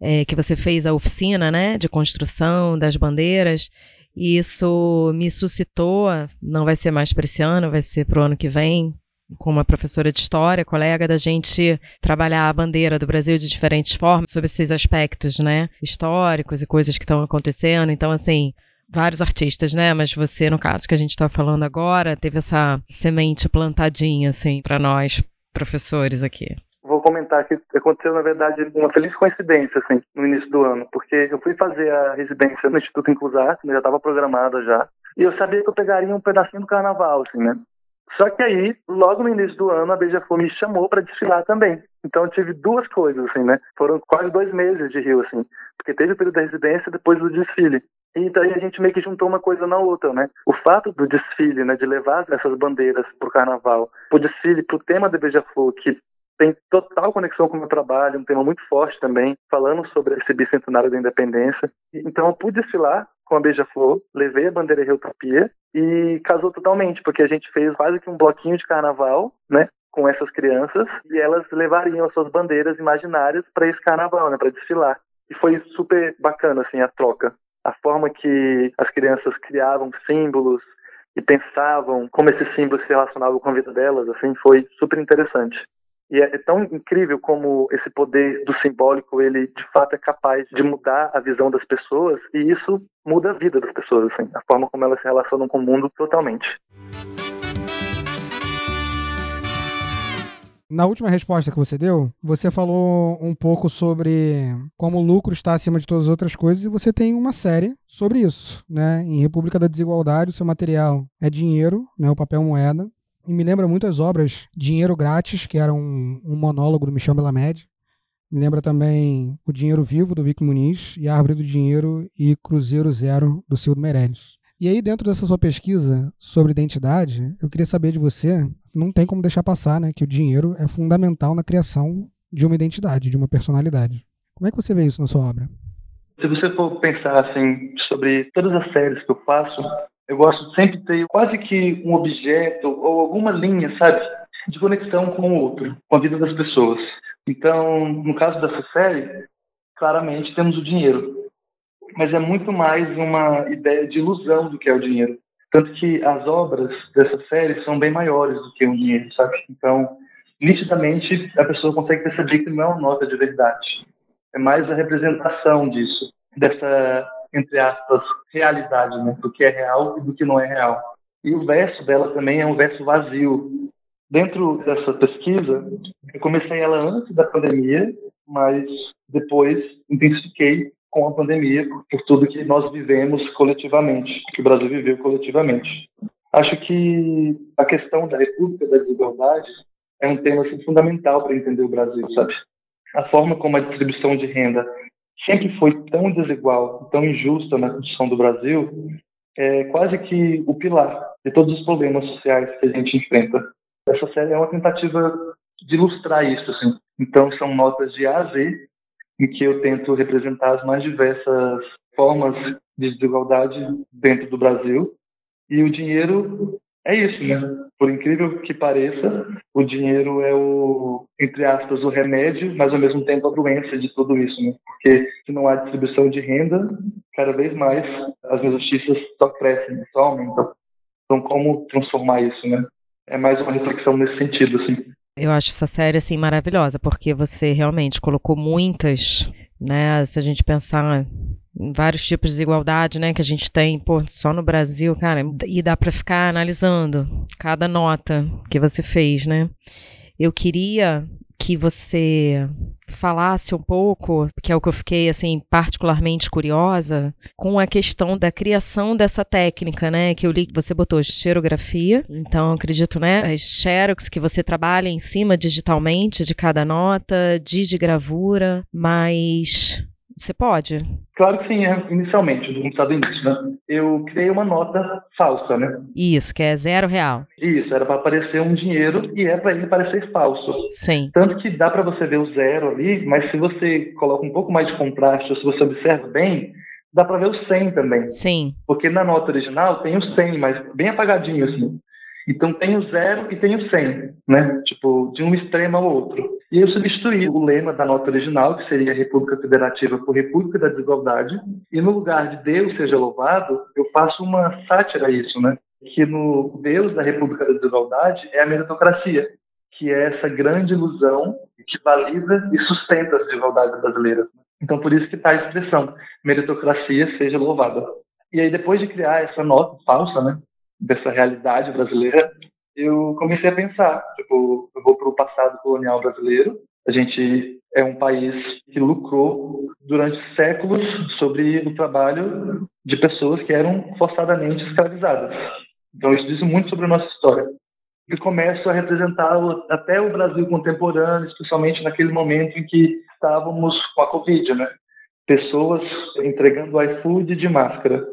é, que você fez a oficina, né, de construção das bandeiras, isso me suscitou, não vai ser mais para esse ano, vai ser para o ano que vem, com uma professora de história, colega da gente trabalhar a bandeira do Brasil de diferentes formas, sobre esses aspectos, né, históricos e coisas que estão acontecendo. Então, assim, vários artistas, né? Mas você, no caso que a gente está falando agora, teve essa semente plantadinha, assim, para nós, professores aqui. Vou comentar que aconteceu, na verdade, uma feliz coincidência, assim, no início do ano, porque eu fui fazer a residência no Instituto Inclusar, já estava programada já, e eu sabia que eu pegaria um pedacinho do carnaval, assim, né? Só que aí, logo no início do ano, a Beija-Flor me chamou para desfilar também. Então eu tive duas coisas, assim, né? Foram quase dois meses de Rio, assim. Porque teve o período da residência depois do desfile. E daí a gente meio que juntou uma coisa na outra, né? O fato do desfile, né, de levar essas bandeiras pro carnaval, pro desfile, pro tema da Beija-Flor, que tem total conexão com o meu trabalho, um tema muito forte também, falando sobre esse bicentenário da independência. Então eu pude desfilar com a Beija-Flor, levei a bandeira Reutopia e casou totalmente, porque a gente fez quase que um bloquinho de carnaval, né? Com essas crianças e elas levariam as suas bandeiras imaginárias para esse carnaval, né? Para desfilar. E foi super bacana, assim, a troca. A forma que as crianças criavam símbolos e pensavam como esses símbolos se relacionavam com a vida delas, assim, foi super interessante. E é tão incrível como esse poder do simbólico, ele de fato é capaz de mudar a visão das pessoas e isso muda a vida das pessoas, assim, a forma como elas se relacionam com o mundo totalmente. Na última resposta que você deu, você falou um pouco sobre como o lucro está acima de todas as outras coisas e você tem uma série sobre isso, né? Em República da Desigualdade, o seu material é dinheiro, né? O papel moeda. E me lembra muito as obras Dinheiro Grátis, que era um, um monólogo do Michel Melamed. Me lembra também O Dinheiro Vivo, do Vic Muniz, e Árvore do Dinheiro e Cruzeiro Zero, do Silvio Meirelles. E aí, dentro dessa sua pesquisa sobre identidade, eu queria saber de você, não tem como deixar passar, né, que o dinheiro é fundamental na criação de uma identidade, de uma personalidade. Como é que você vê isso na sua obra? Se você for pensar assim sobre todas as séries que eu faço, eu gosto de sempre ter quase que um objeto ou alguma linha, sabe, de conexão com o outro, com a vida das pessoas. Então, no caso dessa série, claramente temos o dinheiro, mas é muito mais uma ideia de ilusão do que é o dinheiro. Tanto que as obras dessa série são bem maiores do que o dinheiro, sabe? Então, nitidamente, a pessoa consegue perceber que não é uma nota de verdade. É mais a representação disso, dessa entre aspas, realidade, né? do que é real e do que não é real. E o verso dela também é um verso vazio. Dentro dessa pesquisa, eu comecei ela antes da pandemia, mas depois intensifiquei com a pandemia por, tudo que nós vivemos coletivamente, que o Brasil viveu coletivamente. Acho que a questão da República da Desigualdade é um tema assim, fundamental para entender o Brasil, sabe? A forma como a distribuição de renda sempre foi tão desigual, tão injusta na condição do Brasil, é quase que o pilar de todos os problemas sociais que a gente enfrenta. Essa série é uma tentativa de ilustrar isso, assim. Então são notas de A a Z em que eu tento representar as mais diversas formas de desigualdade dentro do Brasil. E o dinheiro é isso, né? Por incrível que pareça, o dinheiro é o, entre aspas, o remédio, mas ao mesmo tempo a doença de tudo isso, né? Porque se não há distribuição de renda, cada vez mais as injustiças só crescem, só aumentam. Então, como transformar isso, né? É mais uma reflexão nesse sentido, assim. Eu acho essa série, assim, maravilhosa, porque você realmente colocou muitas, né? Se a gente pensar vários tipos de desigualdade, né, que a gente tem, pô, só no Brasil, cara, e dá para ficar analisando cada nota que você fez, né? Eu queria que você falasse um pouco, que é o que eu fiquei assim particularmente curiosa, com a questão da criação dessa técnica, né, que eu li que você botou xerografia. Então, acredito, né, as xerox que você trabalha em cima digitalmente de cada nota, digigravura, mas você pode? Claro que sim, é, inicialmente, no estado início, né? Eu criei uma nota falsa, né? Isso, que é zero real. Isso, era para aparecer um dinheiro e é para ele parecer falso. Sim. Tanto que dá para você ver o zero ali, mas se você coloca um pouco mais de contraste, ou se você observa bem, dá para ver o 100 também. Sim. Porque na nota original tem o 100, mas bem apagadinho assim. Então tem o zero e tem o 100, né? Tipo, de um extremo ao outro. E eu substituí o lema da nota original, que seria República Federativa por República da Desigualdade, e no lugar de Deus seja louvado, eu faço uma sátira a isso, né? Que no Deus da República da Desigualdade é a meritocracia, que é essa grande ilusão que valida e sustenta as desigualdades brasileiras. Então, por isso que está a expressão meritocracia seja louvada. E aí, depois de criar essa nota falsa, né, dessa realidade brasileira, eu comecei a pensar, tipo, eu vou para o passado colonial brasileiro, a gente é um país que lucrou durante séculos sobre o trabalho de pessoas que eram forçadamente escravizadas. Então, isso diz muito sobre a nossa história. E começo a representar até o Brasil contemporâneo, especialmente naquele momento em que estávamos com a Covid, né? Pessoas entregando iFood de máscara.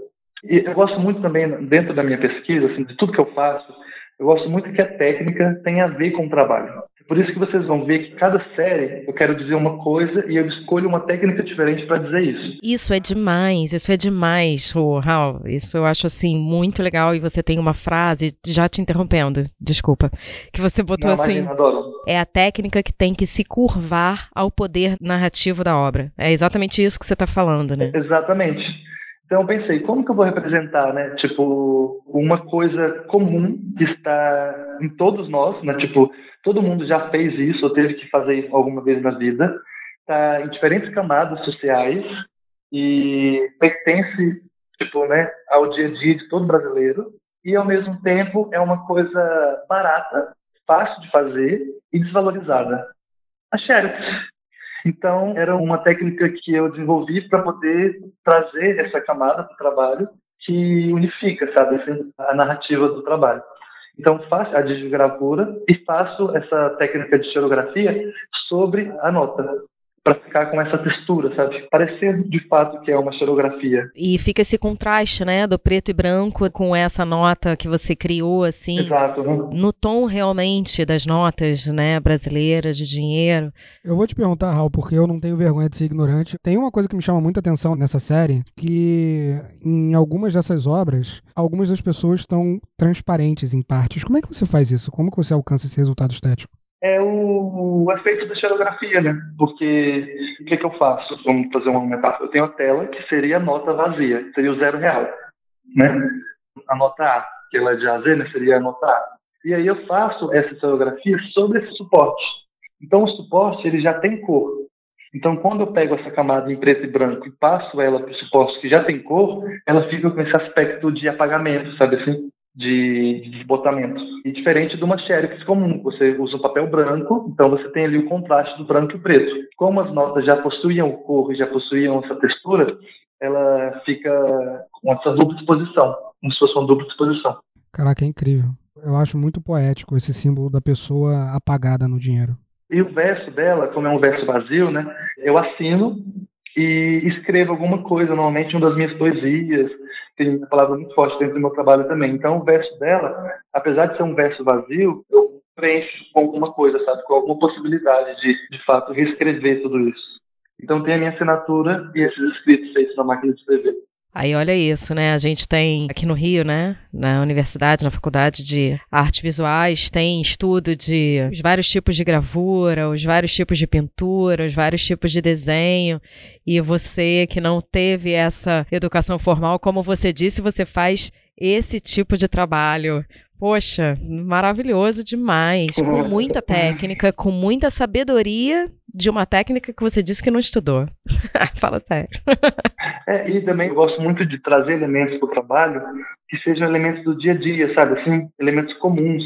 E eu gosto muito também, dentro da minha pesquisa, assim, de tudo que eu faço, eu gosto muito que a técnica tenha a ver com o trabalho. Por isso que vocês vão ver que cada série eu quero dizer uma coisa e eu escolho uma técnica diferente para dizer isso. Isso é demais, isso é demais, oh, Raul. Isso eu acho assim muito legal e você tem uma frase, já te interrompendo, desculpa, que você botou Não, assim. Imagina. É a técnica que tem que se curvar ao poder narrativo da obra. É exatamente isso que você está falando, né? Exatamente. Então eu pensei, como que eu vou representar, né? Tipo, uma coisa comum que está em todos nós, né? Tipo, todo mundo já fez isso ou teve que fazer isso alguma vez na vida, está em diferentes camadas sociais e pertence, tipo, né, ao dia a dia de todo brasileiro e ao mesmo tempo é uma coisa barata, fácil de fazer e desvalorizada. A xerox. Então, era uma técnica que eu desenvolvi para poder trazer essa camada para o trabalho que unifica, sabe, a narrativa do trabalho. Então, faço a digigravura e faço essa técnica de xerografia sobre a nota, para ficar com essa textura, sabe? Parecendo de fato que é uma xerografia. E fica esse contraste, né, do preto e branco com essa nota que você criou, assim. Exato. No tom realmente das notas, né, brasileiras de dinheiro. Eu vou te perguntar, Raul, porque eu não tenho vergonha de ser ignorante. Tem uma coisa que me chama muita atenção nessa série, que em algumas dessas obras, algumas das pessoas estão transparentes em partes. Como é que você faz isso? Como que você alcança esse resultado estético? É o, o efeito da xerografia, né? Porque o que, que eu faço? Vamos fazer uma metáfora. Eu tenho a tela que seria a nota vazia, seria o zero real, né? A nota A, que ela é de A a Z, né? Seria a nota A. E aí eu faço essa xerografia sobre esse suporte. Então o suporte ele já tem cor. Então quando eu pego essa camada em preto e branco e passo ela para o suporte que já tem cor, ela fica com esse aspecto de apagamento, sabe assim? De, de desbotamento. E diferente de uma xerox comum, você usa o papel branco, então você tem ali o contraste do branco e preto. Como as notas já possuíam cor e já possuíam essa textura, ela fica com essa dupla exposição, como se fosse uma dupla exposição. Caraca, é incrível. Eu acho muito poético esse símbolo da pessoa apagada no dinheiro. E o verso dela, como é um verso vazio, né? Eu assino e escrevo alguma coisa, normalmente uma das minhas poesias, tem uma palavra muito forte dentro do meu trabalho também. Então, o verso dela, apesar de ser um verso vazio, eu preencho com alguma coisa, sabe? Com alguma possibilidade de, de fato, reescrever tudo isso. Então, tem a minha assinatura e esses escritos feitos na máquina de escrever. Aí olha isso, né? A gente tem aqui no Rio, né? Na universidade, na faculdade de artes visuais, tem estudo de os vários tipos de gravura, os vários tipos de pintura, os vários tipos de desenho. E você que não teve essa educação formal, como você disse, você faz esse tipo de trabalho. Poxa, maravilhoso demais. Com muita técnica, com muita sabedoria de uma técnica que você disse que não estudou. Fala sério. É, e também eu gosto muito de trazer elementos para o trabalho que sejam elementos do dia a dia, sabe? Assim, elementos comuns.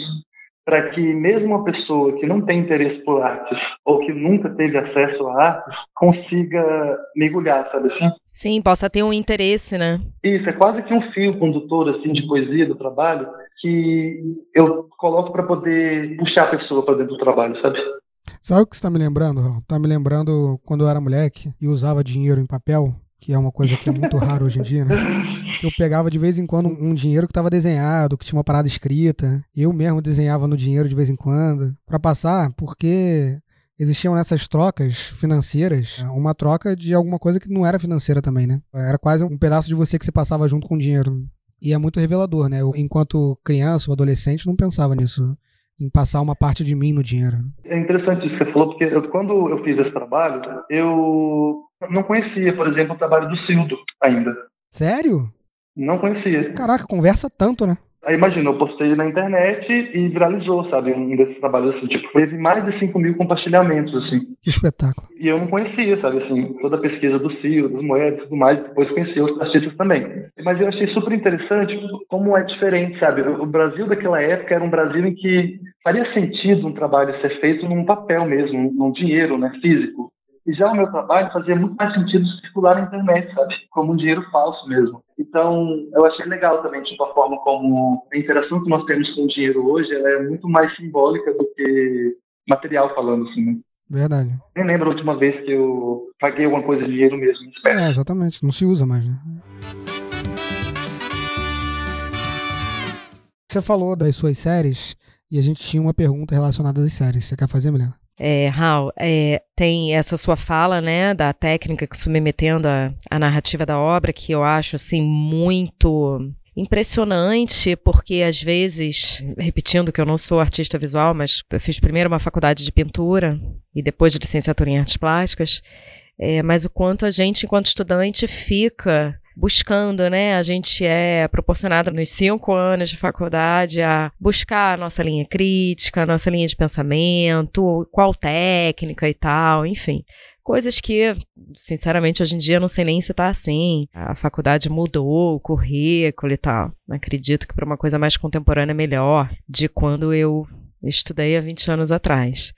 Para que mesmo uma pessoa que não tem interesse por artes ou que nunca teve acesso a artes consiga mergulhar, sabe assim? Sim, possa ter um interesse, né? Isso, é quase que um fio condutor assim de poesia do trabalho que eu coloco para poder puxar a pessoa para dentro do trabalho, sabe? Sabe o que você está me lembrando, Raul? Tá me lembrando quando eu era moleque e usava dinheiro em papel, que é uma coisa que é muito raro hoje em dia, né? Que eu pegava de vez em quando um dinheiro que estava desenhado, que tinha uma parada escrita. Eu mesmo desenhava no dinheiro de vez em quando, para passar, porque existiam nessas trocas financeiras uma troca de alguma coisa que não era financeira também, né? Era quase um pedaço de você que você passava junto com o dinheiro. E é muito revelador, né? Eu, enquanto criança ou adolescente, não pensava nisso em passar uma parte de mim no dinheiro. É interessante isso que você falou, porque eu, quando eu fiz esse trabalho, eu não conhecia, por exemplo, o trabalho do Cildo ainda. Sério? Não conhecia. Caraca, conversa tanto, né? Aí imagina, eu postei na internet e viralizou, sabe? Um desses trabalhos assim, tipo, teve mais de 5 mil compartilhamentos, assim. Que espetáculo. E eu não conhecia, sabe, assim, toda a pesquisa do Ciro, das moedas e tudo mais, depois conheci outros artistas também. Mas eu achei super interessante como é diferente, sabe? O Brasil daquela época era um Brasil em que faria sentido um trabalho ser feito num papel mesmo, num dinheiro, né, físico. E já o meu trabalho fazia muito mais sentido circular na internet, sabe? Como um dinheiro falso mesmo. Então, eu achei legal também, tipo, a forma como a interação que nós temos com o dinheiro hoje, ela é muito mais simbólica do que material falando, assim, né? Verdade. Nem lembro a última vez que eu paguei alguma coisa de dinheiro mesmo. É, exatamente. Não se usa mais, né? Você falou das suas séries e a gente tinha uma pergunta relacionada às séries. Você quer fazer, Milena? É, Raul, é, tem essa sua fala, né, da técnica que submetendo a, a narrativa da obra, que eu acho, assim, muito impressionante, porque às vezes, repetindo que eu não sou artista visual, mas eu fiz primeiro uma faculdade de pintura e depois de licenciatura em artes plásticas, é, mas o quanto a gente, enquanto estudante, fica buscando, né? A gente é proporcionado nos cinco anos de faculdade a buscar a nossa linha crítica, a nossa linha de pensamento, qual técnica e tal, enfim. Coisas que, sinceramente, hoje em dia eu não sei nem se tá assim. A faculdade mudou o currículo e tal. Acredito que para uma coisa mais contemporânea é melhor de quando eu estudei há 20 anos atrás.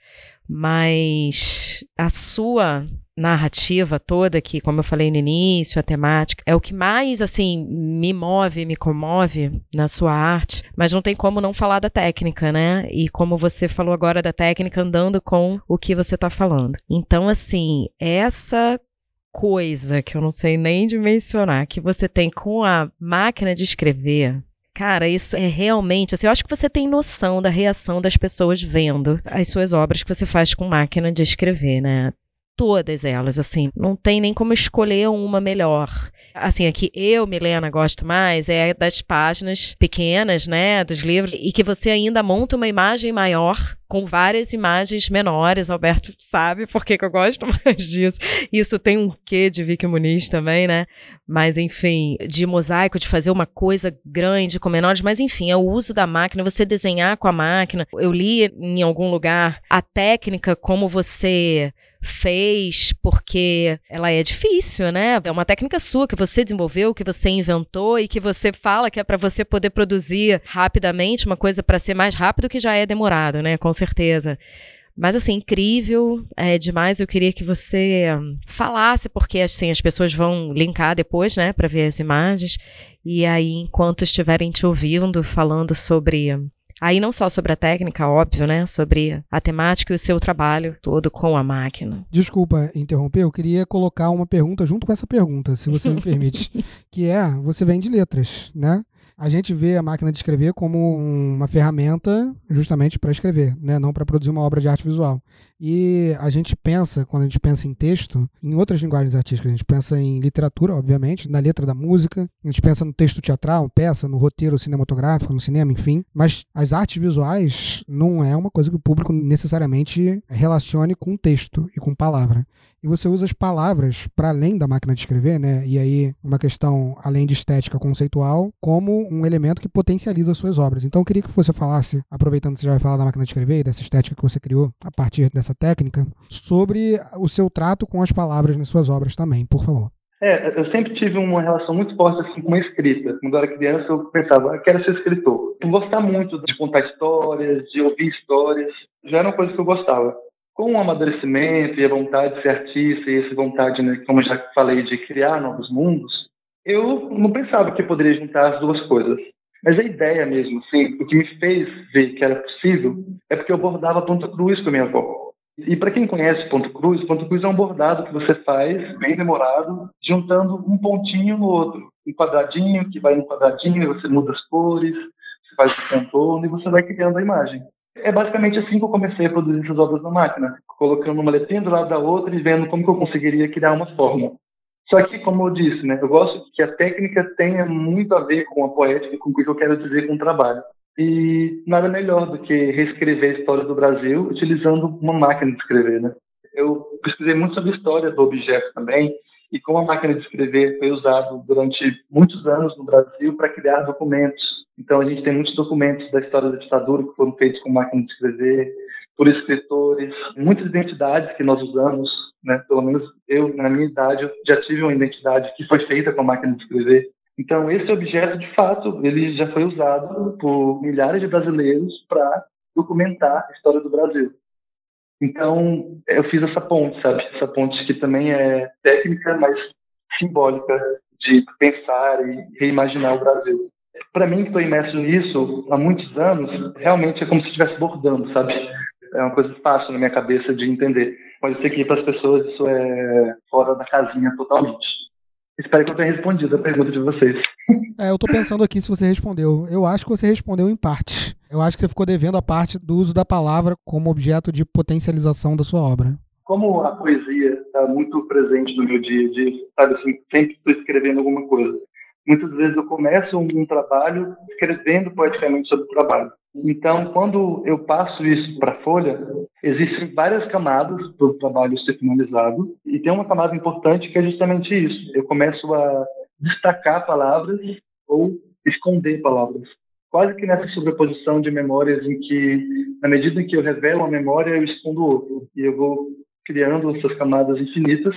Mas a sua narrativa toda, que, como eu falei no início, a temática, é o que mais, assim, me move, me comove na sua arte, mas não tem como não falar da técnica, né? E como você falou agora da técnica andando com o que você está falando. Então, assim, essa coisa que eu não sei nem dimensionar que você tem com a máquina de escrever, Cara, isso é realmente. Assim, eu acho que você tem noção da reação das pessoas vendo as suas obras que você faz com máquina de escrever, né? Todas elas, assim, não tem nem como escolher uma melhor. Assim, a que eu, Milena, gosto mais é das páginas pequenas, né, dos livros, e que você ainda monta uma imagem maior com várias imagens menores. Alberto sabe por que, que eu gosto mais disso. Isso tem um quê de Vicky Muniz também, né? Mas, enfim, de mosaico, de fazer uma coisa grande com menores. Mas, enfim, é o uso da máquina, você desenhar com a máquina. Eu li em algum lugar a técnica como você fez, porque ela é difícil, né? É uma técnica sua que você desenvolveu, que você inventou e que você fala que é para você poder produzir rapidamente uma coisa para ser mais rápido que já é demorado, né? Com certeza. Mas assim, incrível, é demais. Eu queria que você um, falasse, porque assim as pessoas vão linkar depois, né, para ver as imagens. E aí, enquanto estiverem te ouvindo, falando sobre hum, Aí não só sobre a técnica, óbvio, né? Sobre a temática e o seu trabalho todo com a máquina. Desculpa interromper, eu queria colocar uma pergunta junto com essa pergunta, se você me permite. que é, você vem de letras, né? A gente vê a máquina de escrever como uma ferramenta justamente para escrever, né? não para produzir uma obra de arte visual. E a gente pensa, quando a gente pensa em texto, em outras linguagens artísticas, a gente pensa em literatura, obviamente, na letra da música, a gente pensa no texto teatral, peça, no roteiro cinematográfico, no cinema, enfim. Mas as artes visuais não é uma coisa que o público necessariamente relacione com texto e com palavra e você usa as palavras para além da máquina de escrever, né? E aí uma questão além de estética conceitual, como um elemento que potencializa as suas obras. Então eu queria que você falasse, aproveitando que você já vai falar da máquina de escrever e dessa estética que você criou a partir dessa técnica, sobre o seu trato com as palavras nas suas obras também, por favor. É, eu sempre tive uma relação muito forte assim, com a escrita. Quando eu era criança, eu pensava, ah, quero ser escritor. Eu gostava muito de contar histórias, de ouvir histórias. Já era uma coisa que eu gostava com o amadurecimento e a vontade de ser artista e essa vontade, né, como eu já falei, de criar novos mundos, eu não pensava que eu poderia juntar as duas coisas. Mas a ideia mesmo, assim, o que me fez ver que era possível é porque eu bordava ponta cruz com a minha avó. E para quem conhece ponto cruz, ponto cruz é um bordado que você faz, bem demorado, juntando um pontinho no outro. Um quadradinho que vai no quadradinho, você muda as cores, você faz o contorno e você vai criando a imagem. É basicamente assim que eu comecei a produzir essas obras na máquina, colocando uma letrinha do lado da outra e vendo como que eu conseguiria criar uma forma. Só que, como eu disse, né, eu gosto que a técnica tenha muito a ver com a poética, com o que eu quero dizer com o trabalho. E nada melhor do que reescrever a história do Brasil utilizando uma máquina de escrever, né? Eu pesquisei muito sobre a história do objeto também e como a máquina de escrever foi usada durante muitos anos no Brasil para criar documentos Então a gente tem muitos documentos da história da ditadura que foram feitos com máquina de escrever, por escritores, muitas identidades que nós usamos, né? Pelo menos eu, na minha idade, já tive uma identidade que foi feita com a máquina de escrever. Então esse objeto, de fato, ele já foi usado por milhares de brasileiros para documentar a história do Brasil. Então eu fiz essa ponte, sabe? Essa ponte que também é técnica, mas simbólica de pensar e reimaginar o Brasil. Para mim, que estou imerso nisso há muitos anos, realmente é como se estivesse bordando, sabe? É uma coisa fácil na minha cabeça de entender. Mas eu sei que para as pessoas isso é fora da casinha totalmente. Espero que eu tenha respondido a pergunta de vocês. É, eu estou pensando aqui se você respondeu. Eu acho que você respondeu em parte. Eu acho que você ficou devendo a parte do uso da palavra como objeto de potencialização da sua obra. Como a poesia está muito presente no meu dia a dia, sabe assim, sempre estou escrevendo alguma coisa. Muitas vezes eu começo um, trabalho escrevendo poeticamente sobre o trabalho. Então, quando eu passo isso para a folha, existem várias camadas para o trabalho ser finalizado, e tem uma camada importante que é justamente isso. Eu começo a destacar palavras ou esconder palavras. Quase que nessa sobreposição de memórias em que, na medida em que eu revelo uma memória, eu escondo outra. E eu vou criando essas camadas infinitas.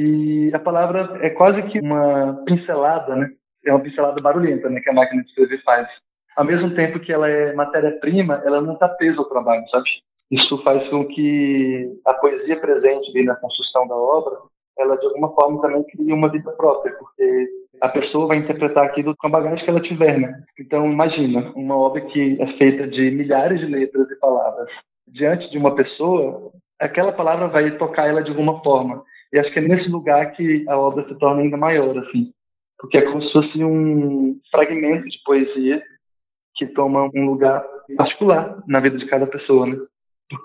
E a palavra é quase que uma pincelada, né? É uma pincelada barulhenta, né? Que a máquina de escrever faz. Ao mesmo tempo que ela é matéria-prima, ela não está presa ao trabalho, sabe? Isso faz com que a poesia presente ali na construção da obra, ela de alguma forma também crie uma vida própria, porque a pessoa vai interpretar aquilo com a bagagem que ela tiver, né? Então, imagina, uma obra que é feita de milhares de letras e palavras. Diante de uma pessoa, aquela palavra vai tocar ela de alguma forma. E acho que é nesse lugar que a obra se torna ainda maior, assim. Porque é como se fosse um fragmento de poesia que toma um lugar particular na vida de cada pessoa, né?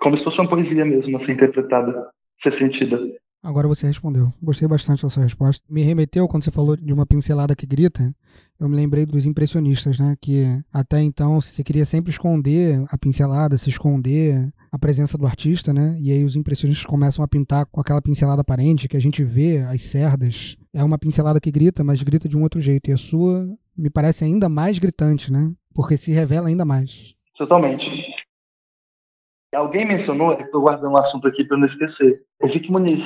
Como se fosse uma poesia mesmo, a ser interpretada, ser sentida. Agora você respondeu. Gostei bastante da sua resposta. Me remeteu quando você falou de uma pincelada que grita. Eu me lembrei dos impressionistas, né? Que até então você queria sempre esconder a pincelada, se esconder a presença do artista, né? E aí os impressionistas começam a pintar com aquela pincelada aparente que a gente vê as cerdas. É uma pincelada que grita, mas grita de um outro jeito. E a sua me parece ainda mais gritante, né? Porque se revela ainda mais. Totalmente. Alguém mencionou, estou guardando um assunto aqui para não esquecer, o Vic Muniz.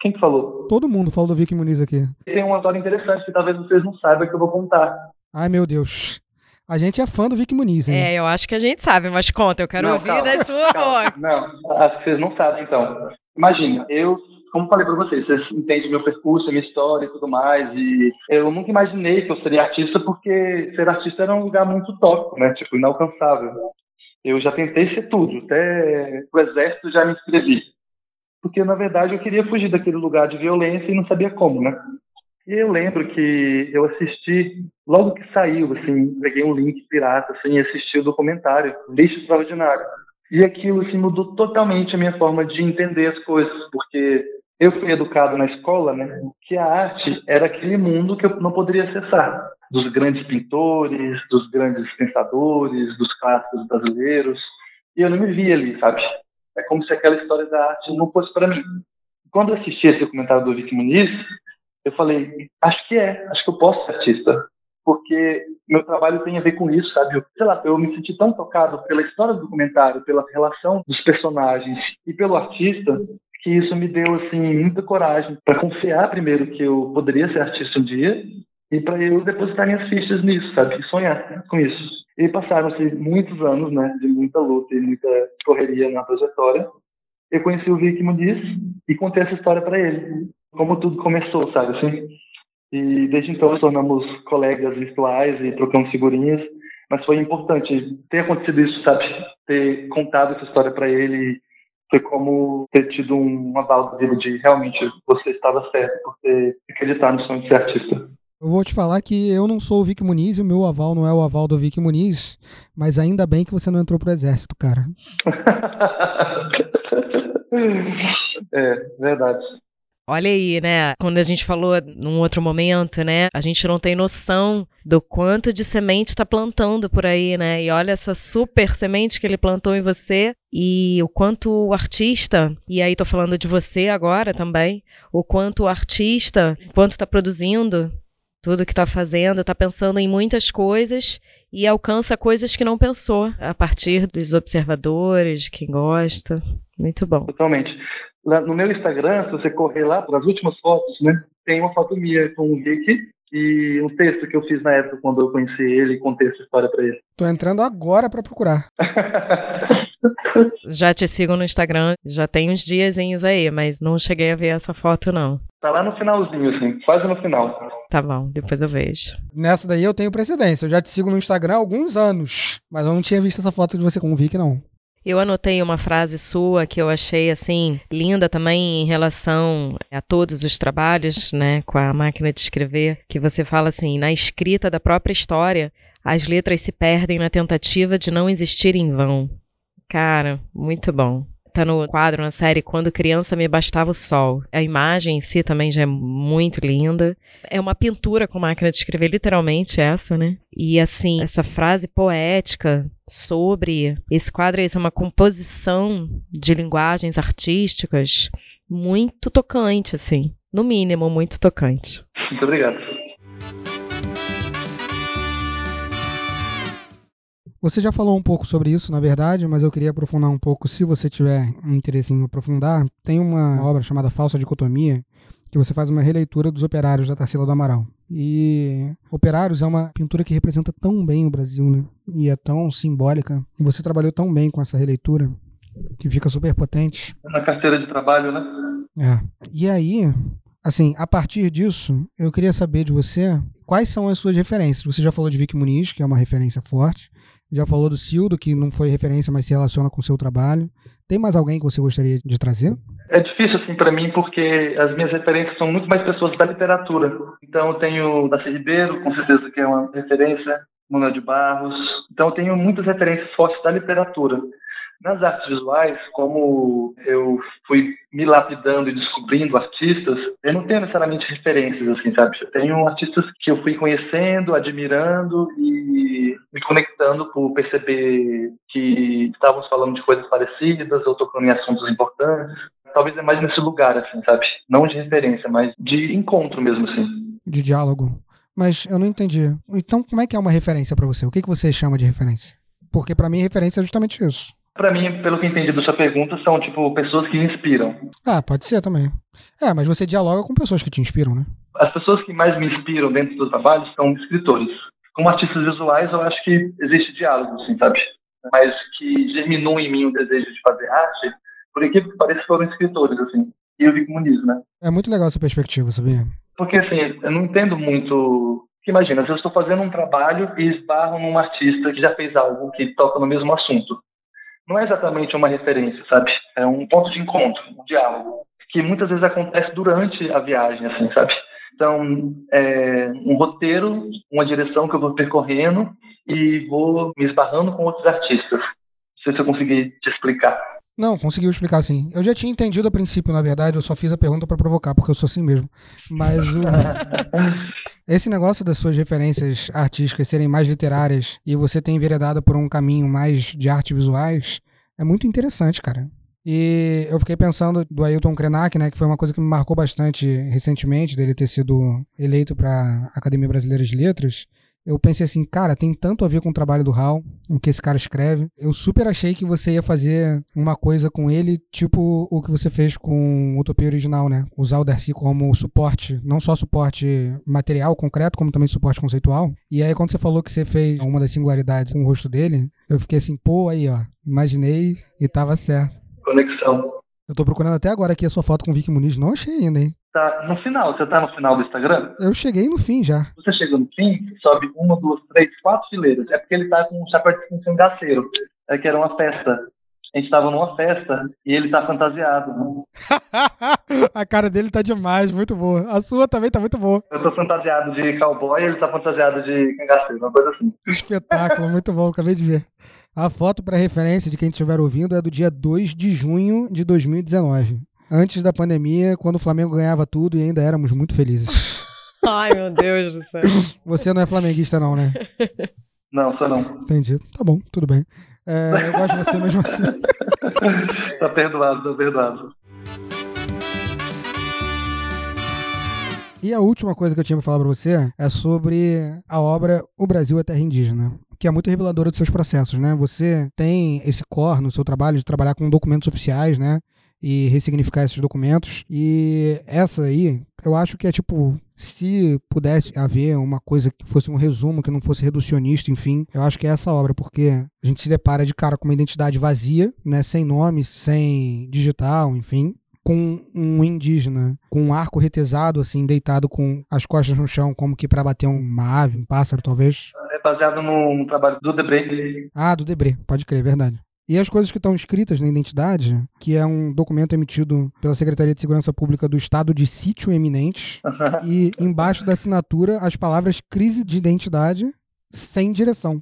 Quem que falou? Todo mundo falou do Vic Muniz aqui. Tem uma história interessante que talvez vocês não saibam que eu vou contar. Ai, meu Deus. A gente é fã do Vic Muniz, hein? É, eu acho que a gente sabe, mas conta, eu quero Não, ouvir calma, da sua calma. Não, acho que vocês não sabem, então. Imagina, eu, como falei para vocês, vocês entendem meu percurso, minha história e tudo mais, e eu nunca imaginei que eu seria artista, porque ser artista era um lugar muito utópico, né? Tipo, inalcançável. Eu já tentei ser tudo, até o exército já me inscrevi. Porque, na verdade, eu queria fugir daquele lugar de violência e não sabia como, né? E eu lembro que eu assisti, logo que saiu, assim, peguei um link pirata, assim, e assisti o documentário, Lixo Extraordinário. E aquilo, assim, mudou totalmente a minha forma de entender as coisas, porque eu fui educado na escola, né, que a arte era aquele mundo que eu não poderia acessar. Dos grandes pintores, dos grandes pensadores, dos clássicos brasileiros. E eu não me via ali, sabe? É como se aquela história da arte não fosse para mim. Quando eu assisti esse documentário do Vic Muniz, eu falei, acho que é, acho que eu posso ser artista. Porque meu trabalho tem a ver com isso, sabe? Eu, sei lá, eu me senti tão tocado pela história do documentário, pela relação dos personagens e pelo artista, que isso me deu, assim, muita coragem para confiar primeiro que eu poderia ser artista um dia e para eu depositar minhas fichas nisso, sabe? Sonhar com isso. E passaram-se muitos anos, né, de muita luta e muita correria na trajetória. Eu conheci o Vic Muniz e contei essa história para ele. Como tudo começou, sabe assim? E desde então nos tornamos colegas virtuais e trocamos figurinhas. Mas foi importante ter acontecido isso, sabe? Ter contado essa história para ele. Foi como ter tido um aval de realmente você estava certo por ter acreditado no sonho de ser artista. Eu vou te falar que eu não sou o Vic Muniz e o meu aval não é o aval do Vic Muniz, mas ainda bem que você não entrou pro exército, cara. é, verdade. Olha aí, né? Quando a gente falou num outro momento, né? A gente não tem noção do quanto de semente está plantando por aí, né? E olha essa super semente que ele plantou em você e o quanto o artista, e aí tô falando de você agora também, o quanto o artista, quanto está produzindo, tudo que está fazendo, está pensando em muitas coisas e alcança coisas que não pensou a partir dos observadores, de quem gosta. Muito bom. Totalmente. Lá no meu Instagram, se você correr lá para as últimas fotos, né, tem uma foto minha com o Rick e um texto que eu fiz na época quando eu conheci ele e contei essa história para ele. Tô entrando agora para procurar. já te sigo no Instagram, já tem uns diazinhos aí, mas não cheguei a ver essa foto não. Tá lá no finalzinho, assim, quase no final. Tá bom, depois eu vejo. Nessa daí eu tenho precedência. Eu já te sigo no Instagram há alguns anos, mas eu não tinha visto essa foto de você com o Vic, não. Eu anotei uma frase sua que eu achei assim linda também em relação a todos os trabalhos, né, com a máquina de escrever, que você fala assim, na escrita da própria história, as letras se perdem na tentativa de não existir em vão. Cara, muito bom tá no quadro na série Quando Criança Me Bastava o Sol. A imagem em si também já é muito linda. É uma pintura com máquina de escrever, literalmente essa, né? E assim, essa frase poética sobre esse quadro, isso é uma composição de linguagens artísticas muito tocante, assim. No mínimo, muito tocante. Muito obrigado. Você já falou um pouco sobre isso, na verdade, mas eu queria aprofundar um pouco, se você tiver interesse em aprofundar. Tem uma obra chamada Falsa Dicotomia, que você faz uma releitura dos Operários da Tarsila do Amaral. E Operários é uma pintura que representa tão bem o Brasil, né? E é tão simbólica. E você trabalhou tão bem com essa releitura, que fica super potente. Na carteira de trabalho, né? É. E aí, assim, a partir disso, eu queria saber de você quais são as suas referências. Você já falou de Vic Muniz, que é uma referência forte. Já falou do Cildo, que não foi referência, mas se relaciona com o seu trabalho. Tem mais alguém que você gostaria de trazer? É difícil assim para mim porque as minhas referências são muito mais pessoas da literatura. Então eu tenho Daci Ribeiro, com certeza que é uma referência, Manuel de Barros. Então eu tenho muitas referências fortes da literatura. Nas artes visuais, como eu fui me lapidando e descobrindo artistas, eu não tenho necessariamente referências, assim, sabe? Eu tenho artistas que eu fui conhecendo, admirando e me conectando por perceber que estávamos falando de coisas parecidas, ou tocando em assuntos importantes. Talvez é mais nesse lugar, assim, sabe? Não de referência, mas de encontro mesmo, assim. De diálogo. Mas eu não entendi. Então, como é que é uma referência para você? O que, que você chama de referência? Porque para mim, referência é justamente isso. Para mim, pelo que entendi da sua pergunta, são tipo pessoas que me inspiram. Ah, pode ser também. É, mas você dialoga com pessoas que te inspiram, né? As pessoas que mais me inspiram dentro do trabalho são escritores. Como artistas visuais, eu acho que existe diálogo, assim, sabe? Mas que germinou em mim o desejo de fazer arte, por incrível que pareça, foram escritores, assim. E eu vi comunismo, né? É muito legal essa perspectiva, sabia? Porque, assim, eu não entendo muito imagina, se eu estou fazendo um trabalho e esbarro num artista que já fez algo que toca no mesmo assunto não é exatamente uma referência, sabe? É um ponto de encontro, um diálogo, que muitas vezes acontece durante a viagem, assim, sabe? Então, é um roteiro, uma direção que eu vou percorrendo e vou me esbarrando com outros artistas. Não sei se eu consegui te explicar. Não, conseguiu explicar sim. Eu já tinha entendido a princípio, na verdade, eu só fiz a pergunta para provocar, porque eu sou assim mesmo. Mas o... esse negócio das suas referências artísticas serem mais literárias e você ter enveredado por um caminho mais de artes visuais é muito interessante, cara. E eu fiquei pensando do Ailton Krenak, né, que foi uma coisa que me marcou bastante recentemente, dele ter sido eleito para a Academia Brasileira de Letras eu pensei assim, cara, tem tanto a ver com o trabalho do Hal, o que esse cara escreve. Eu super achei que você ia fazer uma coisa com ele, tipo o que você fez com Utopia Original, né? Usar o Darcy como suporte, não só suporte material, concreto, como também suporte conceitual. E aí, quando você falou que você fez uma das singularidades com o rosto dele, eu fiquei assim, pô, aí, ó, imaginei e tava certo. Conexão. Eu tô procurando até agora aqui a sua foto com o Vicky Muniz, não achei ainda, hein? Tá no final, você tá no final do Instagram? Eu cheguei no fim já. Você chegou no fim, sobe uma, duas, três, quatro fileiras. É porque ele tá com um chapéu de cangaceiro. É que era uma festa. A gente tava numa festa e ele tá fantasiado. Né? a cara dele tá demais, muito boa. A sua também tá muito boa. Eu tô fantasiado de cowboy e ele tá fantasiado de cangaceiro, uma coisa assim. Espetáculo, muito bom, acabei de ver. A foto para referência de quem estiver ouvindo é do dia 2 de junho de 2019 antes da pandemia, quando o Flamengo ganhava tudo e ainda éramos muito felizes. Ai, meu Deus do céu. Você não é flamenguista, não, né? Não, sou não. Entendi. Tá bom, tudo bem. É, eu gosto de você mesmo assim. tá perdoado, tá perdoado. E a última coisa que eu tinha pra falar pra você é sobre a obra O Brasil é Terra Indígena que é muito reveladora dos seus processos, né? Você tem esse core no seu trabalho de trabalhar com documentos oficiais, né? E ressignificar esses documentos. E essa aí, eu acho que é tipo, se pudesse haver uma coisa que fosse um resumo, que não fosse reducionista, enfim, eu acho que é essa obra, porque a gente se depara de cara com uma identidade vazia, né? Sem nome, sem digital, enfim com um indígena com um arco retesado, assim, deitado com as costas no chão, como que para bater uma ave, um pássaro, talvez. É baseado no trabalho do Debré. Ah, do Debré, pode crer, verdade. E as coisas que estão escritas na identidade, que é um documento emitido pela Secretaria de Segurança Pública do Estado de Sítio Eminente, e embaixo da assinatura as palavras crise de identidade sem direção.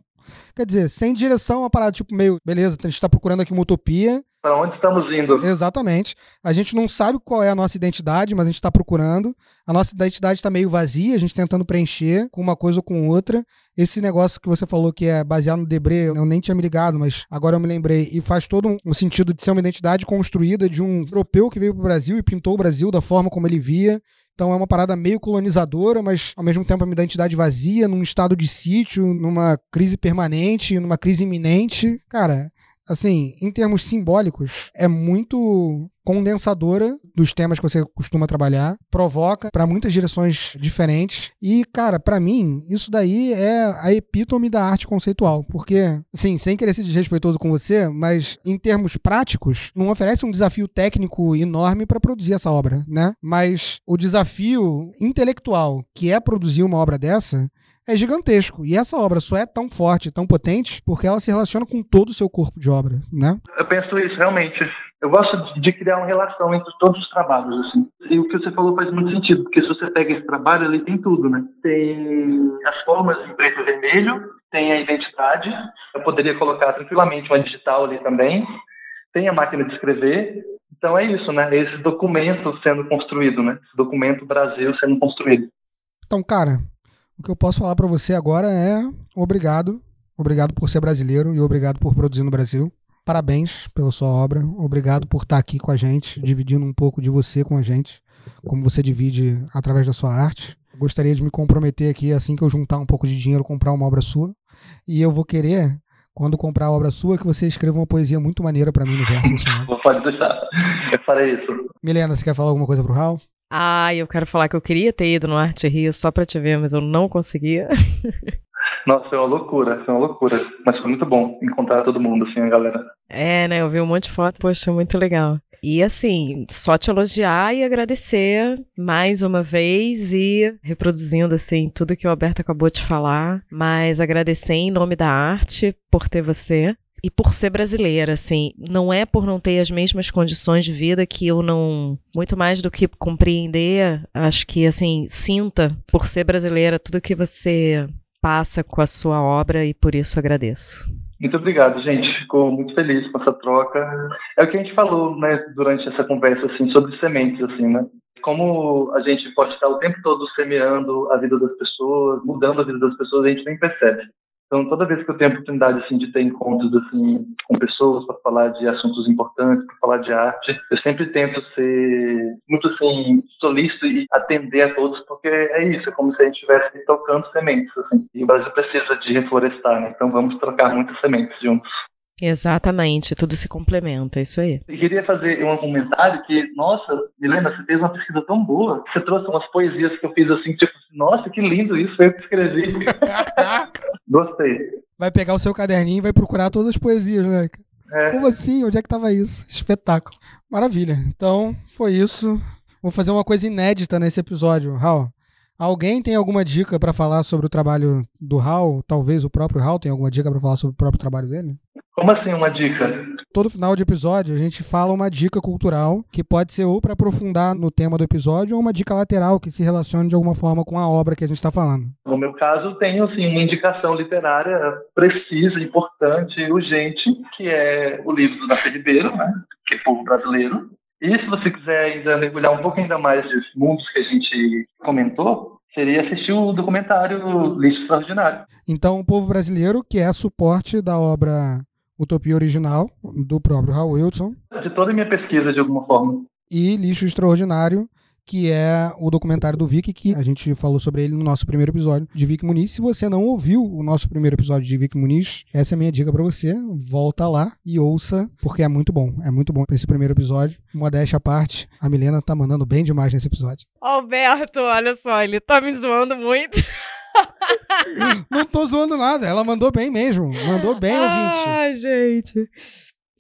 Quer dizer, sem direção é uma parada tipo meio, beleza, a gente está procurando aqui uma utopia, para onde estamos indo. Exatamente. A gente não sabe qual é a nossa identidade, mas a gente está procurando. A nossa identidade está meio vazia, a gente tentando preencher com uma coisa ou com outra. Esse negócio que você falou que é baseado no Debré, eu nem tinha me ligado, mas agora eu me lembrei. E faz todo um, sentido de ser uma identidade construída de um europeu que veio para o Brasil e pintou o Brasil da forma como ele via. Então é uma parada meio colonizadora, mas ao mesmo tempo é uma identidade vazia, num estado de sítio, numa crise permanente, numa crise iminente. Cara, assim, em termos simbólicos, é muito condensadora dos temas que você costuma trabalhar, provoca para muitas direções diferentes e, cara, para mim, isso daí é a epítome da arte conceitual, porque, assim, sem querer ser desrespeitoso com você, mas em termos práticos, não oferece um desafio técnico enorme para produzir essa obra, né? Mas o desafio intelectual que é produzir uma obra dessa é gigantesco. E essa obra só é tão forte, tão potente, porque ela se relaciona com todo o seu corpo de obra, né? Eu penso isso, realmente. Eu gosto de criar uma relação entre todos os trabalhos, assim. E o que você falou faz muito sentido, porque se você pega esse trabalho, ele tem tudo, né? Tem as formas em preto e vermelho, tem a identidade, eu poderia colocar tranquilamente uma digital ali também, tem a máquina de escrever, então é isso, né? Esse documento sendo construído, né? Esse documento Brasil sendo construído. Então, cara, o que eu posso falar para você agora é obrigado. Obrigado por ser brasileiro e obrigado por produzir no Brasil. Parabéns pela sua obra. Obrigado por estar aqui com a gente, dividindo um pouco de você com a gente, como você divide através da sua arte. Gostaria de me comprometer aqui, assim que eu juntar um pouco de dinheiro, comprar uma obra sua. E eu vou querer, quando comprar a obra sua, que você escreva uma poesia muito maneira para mim no verso. Assim. Pode deixar. Eu farei isso. Milena, você quer falar alguma coisa pro Raul? Ah, eu quero falar que eu queria ter ido no Arte Rio só pra te ver, mas eu não conseguia. Nossa, foi uma loucura, foi uma loucura. Mas foi muito bom encontrar todo mundo, assim, a galera. É, né? Eu vi um monte de foto, poxa, muito legal. E assim, só te elogiar e agradecer mais uma vez e reproduzindo assim tudo que o Alberto acabou de falar, mas agradecer em nome da arte por ter você e por ser brasileira, assim, não é por não ter as mesmas condições de vida que eu não, muito mais do que compreender, acho que assim, sinta por ser brasileira tudo que você passa com a sua obra e por isso agradeço. Muito obrigado, gente. Ficou muito feliz com essa troca. É o que a gente falou, né, durante essa conversa, assim, sobre sementes, assim, né? Como a gente pode estar o tempo todo semeando a vida das pessoas, mudando a vida das pessoas, a gente nem percebe. Então, toda vez que eu tenho a oportunidade assim de ter encontros assim com pessoas para falar de assuntos importantes, para falar de arte, eu sempre tento ser muito assim solícito e atender a todos, porque é isso, é como se a gente estivesse tocando sementes assim. E o Brasil precisa de reflorestar, né? Então, vamos trocar muitas sementes juntos. Exatamente, tudo se complementa, é isso aí. Eu queria fazer um comentário que, nossa, Milena, você fez uma pesquisa tão boa, você trouxe umas poesias que eu fiz assim, tipo, nossa, que lindo isso, eu que escrevi. Gostei. Vai pegar o seu caderninho e vai procurar todas as poesias, né? É. Como assim? Onde é que tava isso? Espetáculo. Maravilha. Então, foi isso. Vou fazer uma coisa inédita nesse episódio, Raul. Alguém tem alguma dica para falar sobre o trabalho do Hal? Talvez o próprio Hal tenha alguma dica para falar sobre o próprio trabalho dele? Como assim uma dica? Todo final de episódio a gente fala uma dica cultural que pode ser ou para aprofundar no tema do episódio ou uma dica lateral que se relacione de alguma forma com a obra que a gente está falando. No meu caso, tenho assim, uma indicação literária precisa, importante, urgente, que é o livro do Nascer Ribeiro, né? que é Povo Brasileiro, e se você quiser ainda mergulhar um pouco ainda mais desses mundos que a gente comentou, seria assistir o documentário Lixo Extraordinário. Então, o povo brasileiro, que é suporte da obra Utopia Original, do próprio Raul Wilson. De toda a minha pesquisa, de alguma forma. E Lixo Extraordinário, que é o documentário do Vic, que a gente falou sobre ele no nosso primeiro episódio de Vic Muniz. Se você não ouviu o nosso primeiro episódio de Vic Muniz, essa é a minha dica para você. Volta lá e ouça, porque é muito bom. É muito bom esse primeiro episódio. Modéstia à parte, a Milena tá mandando bem demais nesse episódio. Alberto, olha só, ele tá me zoando muito. Não tô zoando nada, ela mandou bem mesmo. Mandou bem, ouvinte. Ai, gente.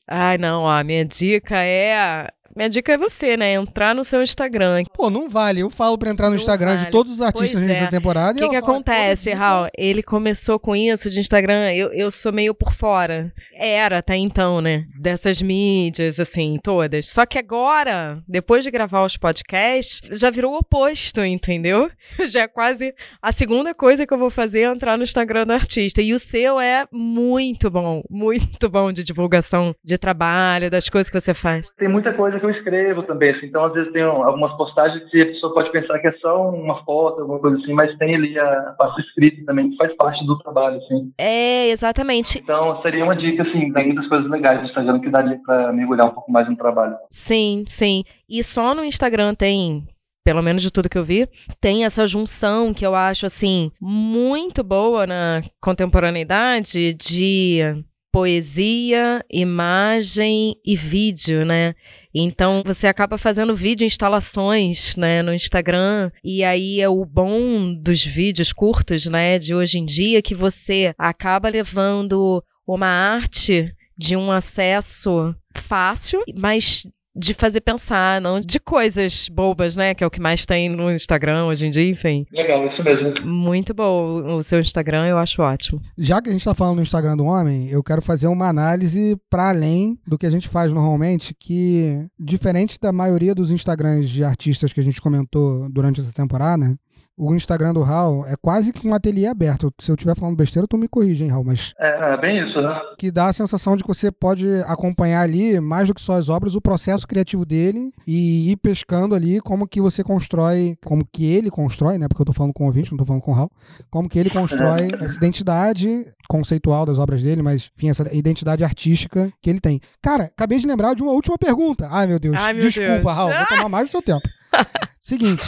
Ai, não, ó, a minha dica é minha dica é você, né? Entrar no seu Instagram. Pô, não vale. Eu falo pra entrar no Não Instagram vale. de todos os artistas Pois nessa é. temporada. O e que, que fala, acontece. Raul? Ele começou com isso de Instagram. Eu, eu sou meio por fora. Era até então, né? Dessas mídias, assim, todas. Só que agora, depois de gravar os podcasts, já virou o oposto, entendeu? Já é quase a segunda coisa que eu vou fazer é entrar no Instagram do artista. E o seu é muito bom, muito bom de divulgação de trabalho, das coisas que você faz. Tem muita coisa que eu escrevo também, assim, então às vezes tem algumas postagens que a pessoa pode pensar que é só uma foto, alguma coisa assim, mas tem ali a parte escrita também, que faz parte do trabalho, assim. É, exatamente. Então seria uma dica, assim, tem muitas coisas legais do Instagram que daria pra mergulhar um pouco mais no trabalho. Sim, sim. E só no Instagram tem, pelo menos de tudo que eu vi, tem essa junção que eu acho assim muito boa na contemporaneidade de poesia, imagem e vídeo, né? Então você acaba fazendo vídeo instalações, né, no Instagram, e aí é o bom dos vídeos curtos, né, de hoje em dia que você acaba levando uma arte de um acesso fácil, mas de fazer pensar, não de coisas bobas, né? Que é o que mais tem no Instagram hoje em dia, enfim. Legal, isso mesmo. Muito bom o seu Instagram, eu acho ótimo. Já que a gente tá falando no Instagram do homem, eu quero fazer uma análise para além do que a gente faz normalmente, que diferente da maioria dos Instagrams de artistas que a gente comentou durante essa temporada, o Instagram do Raul é quase que um ateliê aberto. Se eu estiver falando besteira, tu me corrige, hein, Raul, mas É, é bem isso, né? que dá a sensação de que você pode acompanhar ali, mais do que só as obras, o processo criativo dele e ir pescando ali como que você constrói, como que ele constrói, né? Porque eu tô falando com o ouvinte, não tô falando com o Raul, como que ele constrói essa identidade conceitual das obras dele, mas enfim, essa identidade artística que ele tem. Cara, acabei de lembrar de uma última pergunta. Ai, meu Deus. Ai, meu Desculpa, Deus. Raul, vou tomar mais do seu tempo. Seguinte,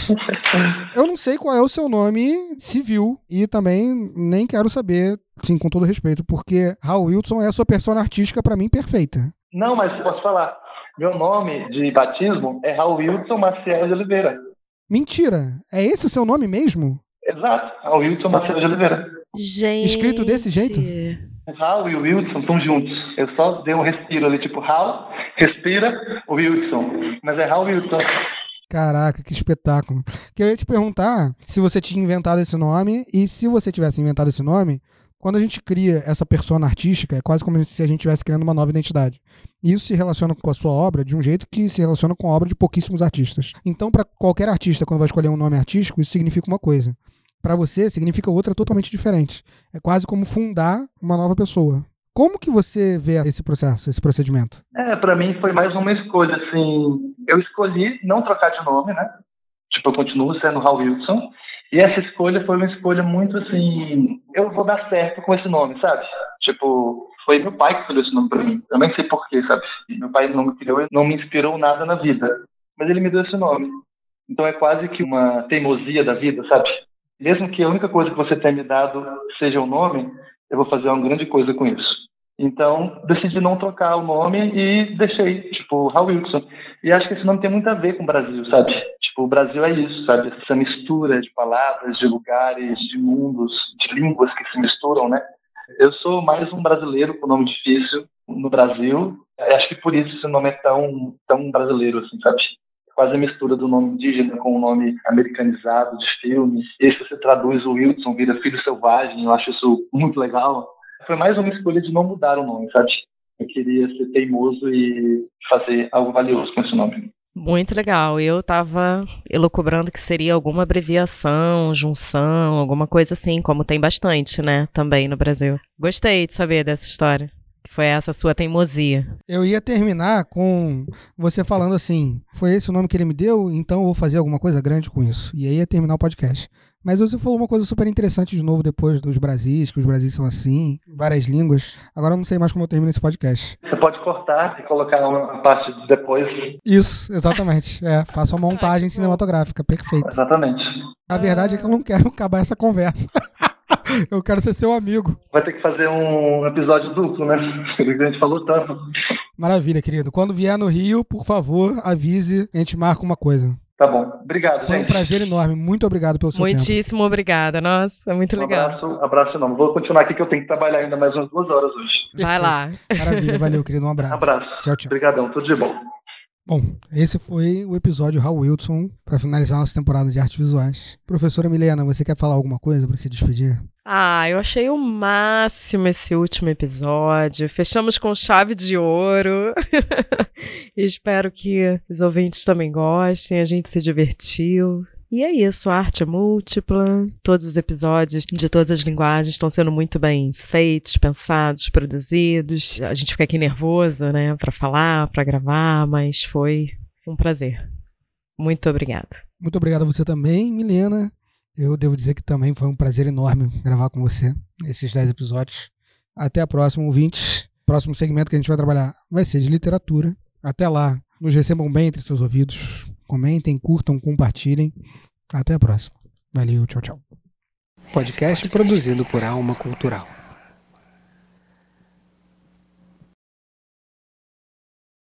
eu não sei qual é o seu nome civil e também nem quero saber, sim, com todo respeito, porque Raul Wilson é a sua persona artística pra mim perfeita. Não, mas posso falar. Meu nome de batismo é Raul Wilson Maciel de Oliveira. Mentira, é esse o seu nome mesmo? Exato, Raul Wilson Maciel de Oliveira. Gente. Escrito desse jeito? Raul e o Wilson estão juntos. Eu só dei um respiro ali, tipo, Raul, respira, o Wilson. Mas é Raul Wilson. Caraca, que espetáculo. Que eu ia te perguntar se você tinha inventado esse nome e se você tivesse inventado esse nome, quando a gente cria essa persona artística, é quase como se a gente estivesse criando uma nova identidade. Isso se relaciona com a sua obra de um jeito que se relaciona com a obra de pouquíssimos artistas. Então, para qualquer artista, quando vai escolher um nome artístico, isso significa uma coisa. Para você, significa outra totalmente diferente. É quase como fundar uma nova pessoa. Como que você vê esse processo, esse procedimento? É, pra mim foi mais uma escolha, assim. Eu escolhi não trocar de nome, né? Tipo, eu continuo sendo Raul Wilson. E essa escolha foi uma escolha muito assim. Eu vou dar certo com esse nome, sabe? Tipo, foi meu pai que escolheu esse nome pra mim. Eu nem sei porquê, sabe? Meu pai não me criou, não me inspirou nada na vida. Mas ele me deu esse nome. Então é quase que uma teimosia da vida, sabe? Mesmo que a única coisa que você tenha me dado seja o nome, eu vou fazer uma grande coisa com isso. Então, decidi não trocar o nome e deixei, tipo, Raul Wilson. E acho que esse nome tem muito a ver com o Brasil, sabe? Tipo, o Brasil é isso, sabe? Essa mistura de palavras, de lugares, de mundos, de línguas que se misturam, né? Eu sou mais um brasileiro com nome difícil no Brasil. Acho que por isso esse nome é tão, tão brasileiro, assim, sabe? Quase a mistura do nome indígena com o nome americanizado de filme. E se você traduz o Wilson, vira Filho Selvagem, eu acho isso muito legal. Foi mais uma escolha de não mudar o nome, sabe? Eu queria ser teimoso e fazer algo valioso com esse nome. Muito legal. Eu tava elucubrando que seria alguma abreviação, junção, alguma coisa assim, como tem bastante, né, também no Brasil. Gostei de saber dessa história. que Foi essa sua teimosia. Eu ia terminar com você falando assim: foi esse o nome que ele me deu, então eu vou fazer alguma coisa grande com isso. E aí ia terminar o podcast. Mas você falou uma coisa super interessante de novo depois dos Brasis, que os Brasis são assim, várias línguas. Agora eu não sei mais como eu termino esse podcast. Você pode cortar e colocar uma parte de depois. Isso, exatamente. É, faça uma montagem cinematográfica, perfeito. Exatamente. A verdade é que eu não quero acabar essa conversa. Eu quero ser seu amigo. Vai ter que fazer um episódio duplo, né? A gente falou tanto. Maravilha, querido. Quando vier no Rio, por favor, avise, a gente marca uma coisa. Tá bom. Obrigado, Foi um gente. prazer enorme. Muito obrigado pelo seu tempo. Muitíssimo obrigada. Nossa, é muito Um legal. abraço, abraço não. Vou continuar aqui que eu tenho que trabalhar ainda mais umas duas horas hoje. Vai lá. Maravilha, valeu, querido. Um abraço. Abraço. Tchau, tchau. Obrigadão, tudo de bom. Bom, esse foi o episódio Hal Wilson para finalizar nossa temporada de artes visuais. Professora Milena, você quer falar alguma coisa para se despedir? Ah, eu achei o máximo esse último episódio. Fechamos com chave de ouro. Espero que os ouvintes também gostem. A gente se divertiu. E é isso, arte múltipla. Todos os episódios de todas as linguagens estão sendo muito bem feitos, pensados, produzidos. A gente fica aqui nervoso, né, para falar, para gravar, mas foi um prazer. Muito obrigada. Muito obrigado a você também, Milena. Eu devo dizer que também foi um prazer enorme gravar com você esses 10 episódios. Até a próxima, ouvintes. Próximo segmento que a gente vai trabalhar vai ser de literatura. Até lá, nos recebam bem entre seus ouvidos. Comentem, curtam, compartilhem. Até a próxima. Valeu, tchau, tchau. Podcast produzido por Alma Cultural.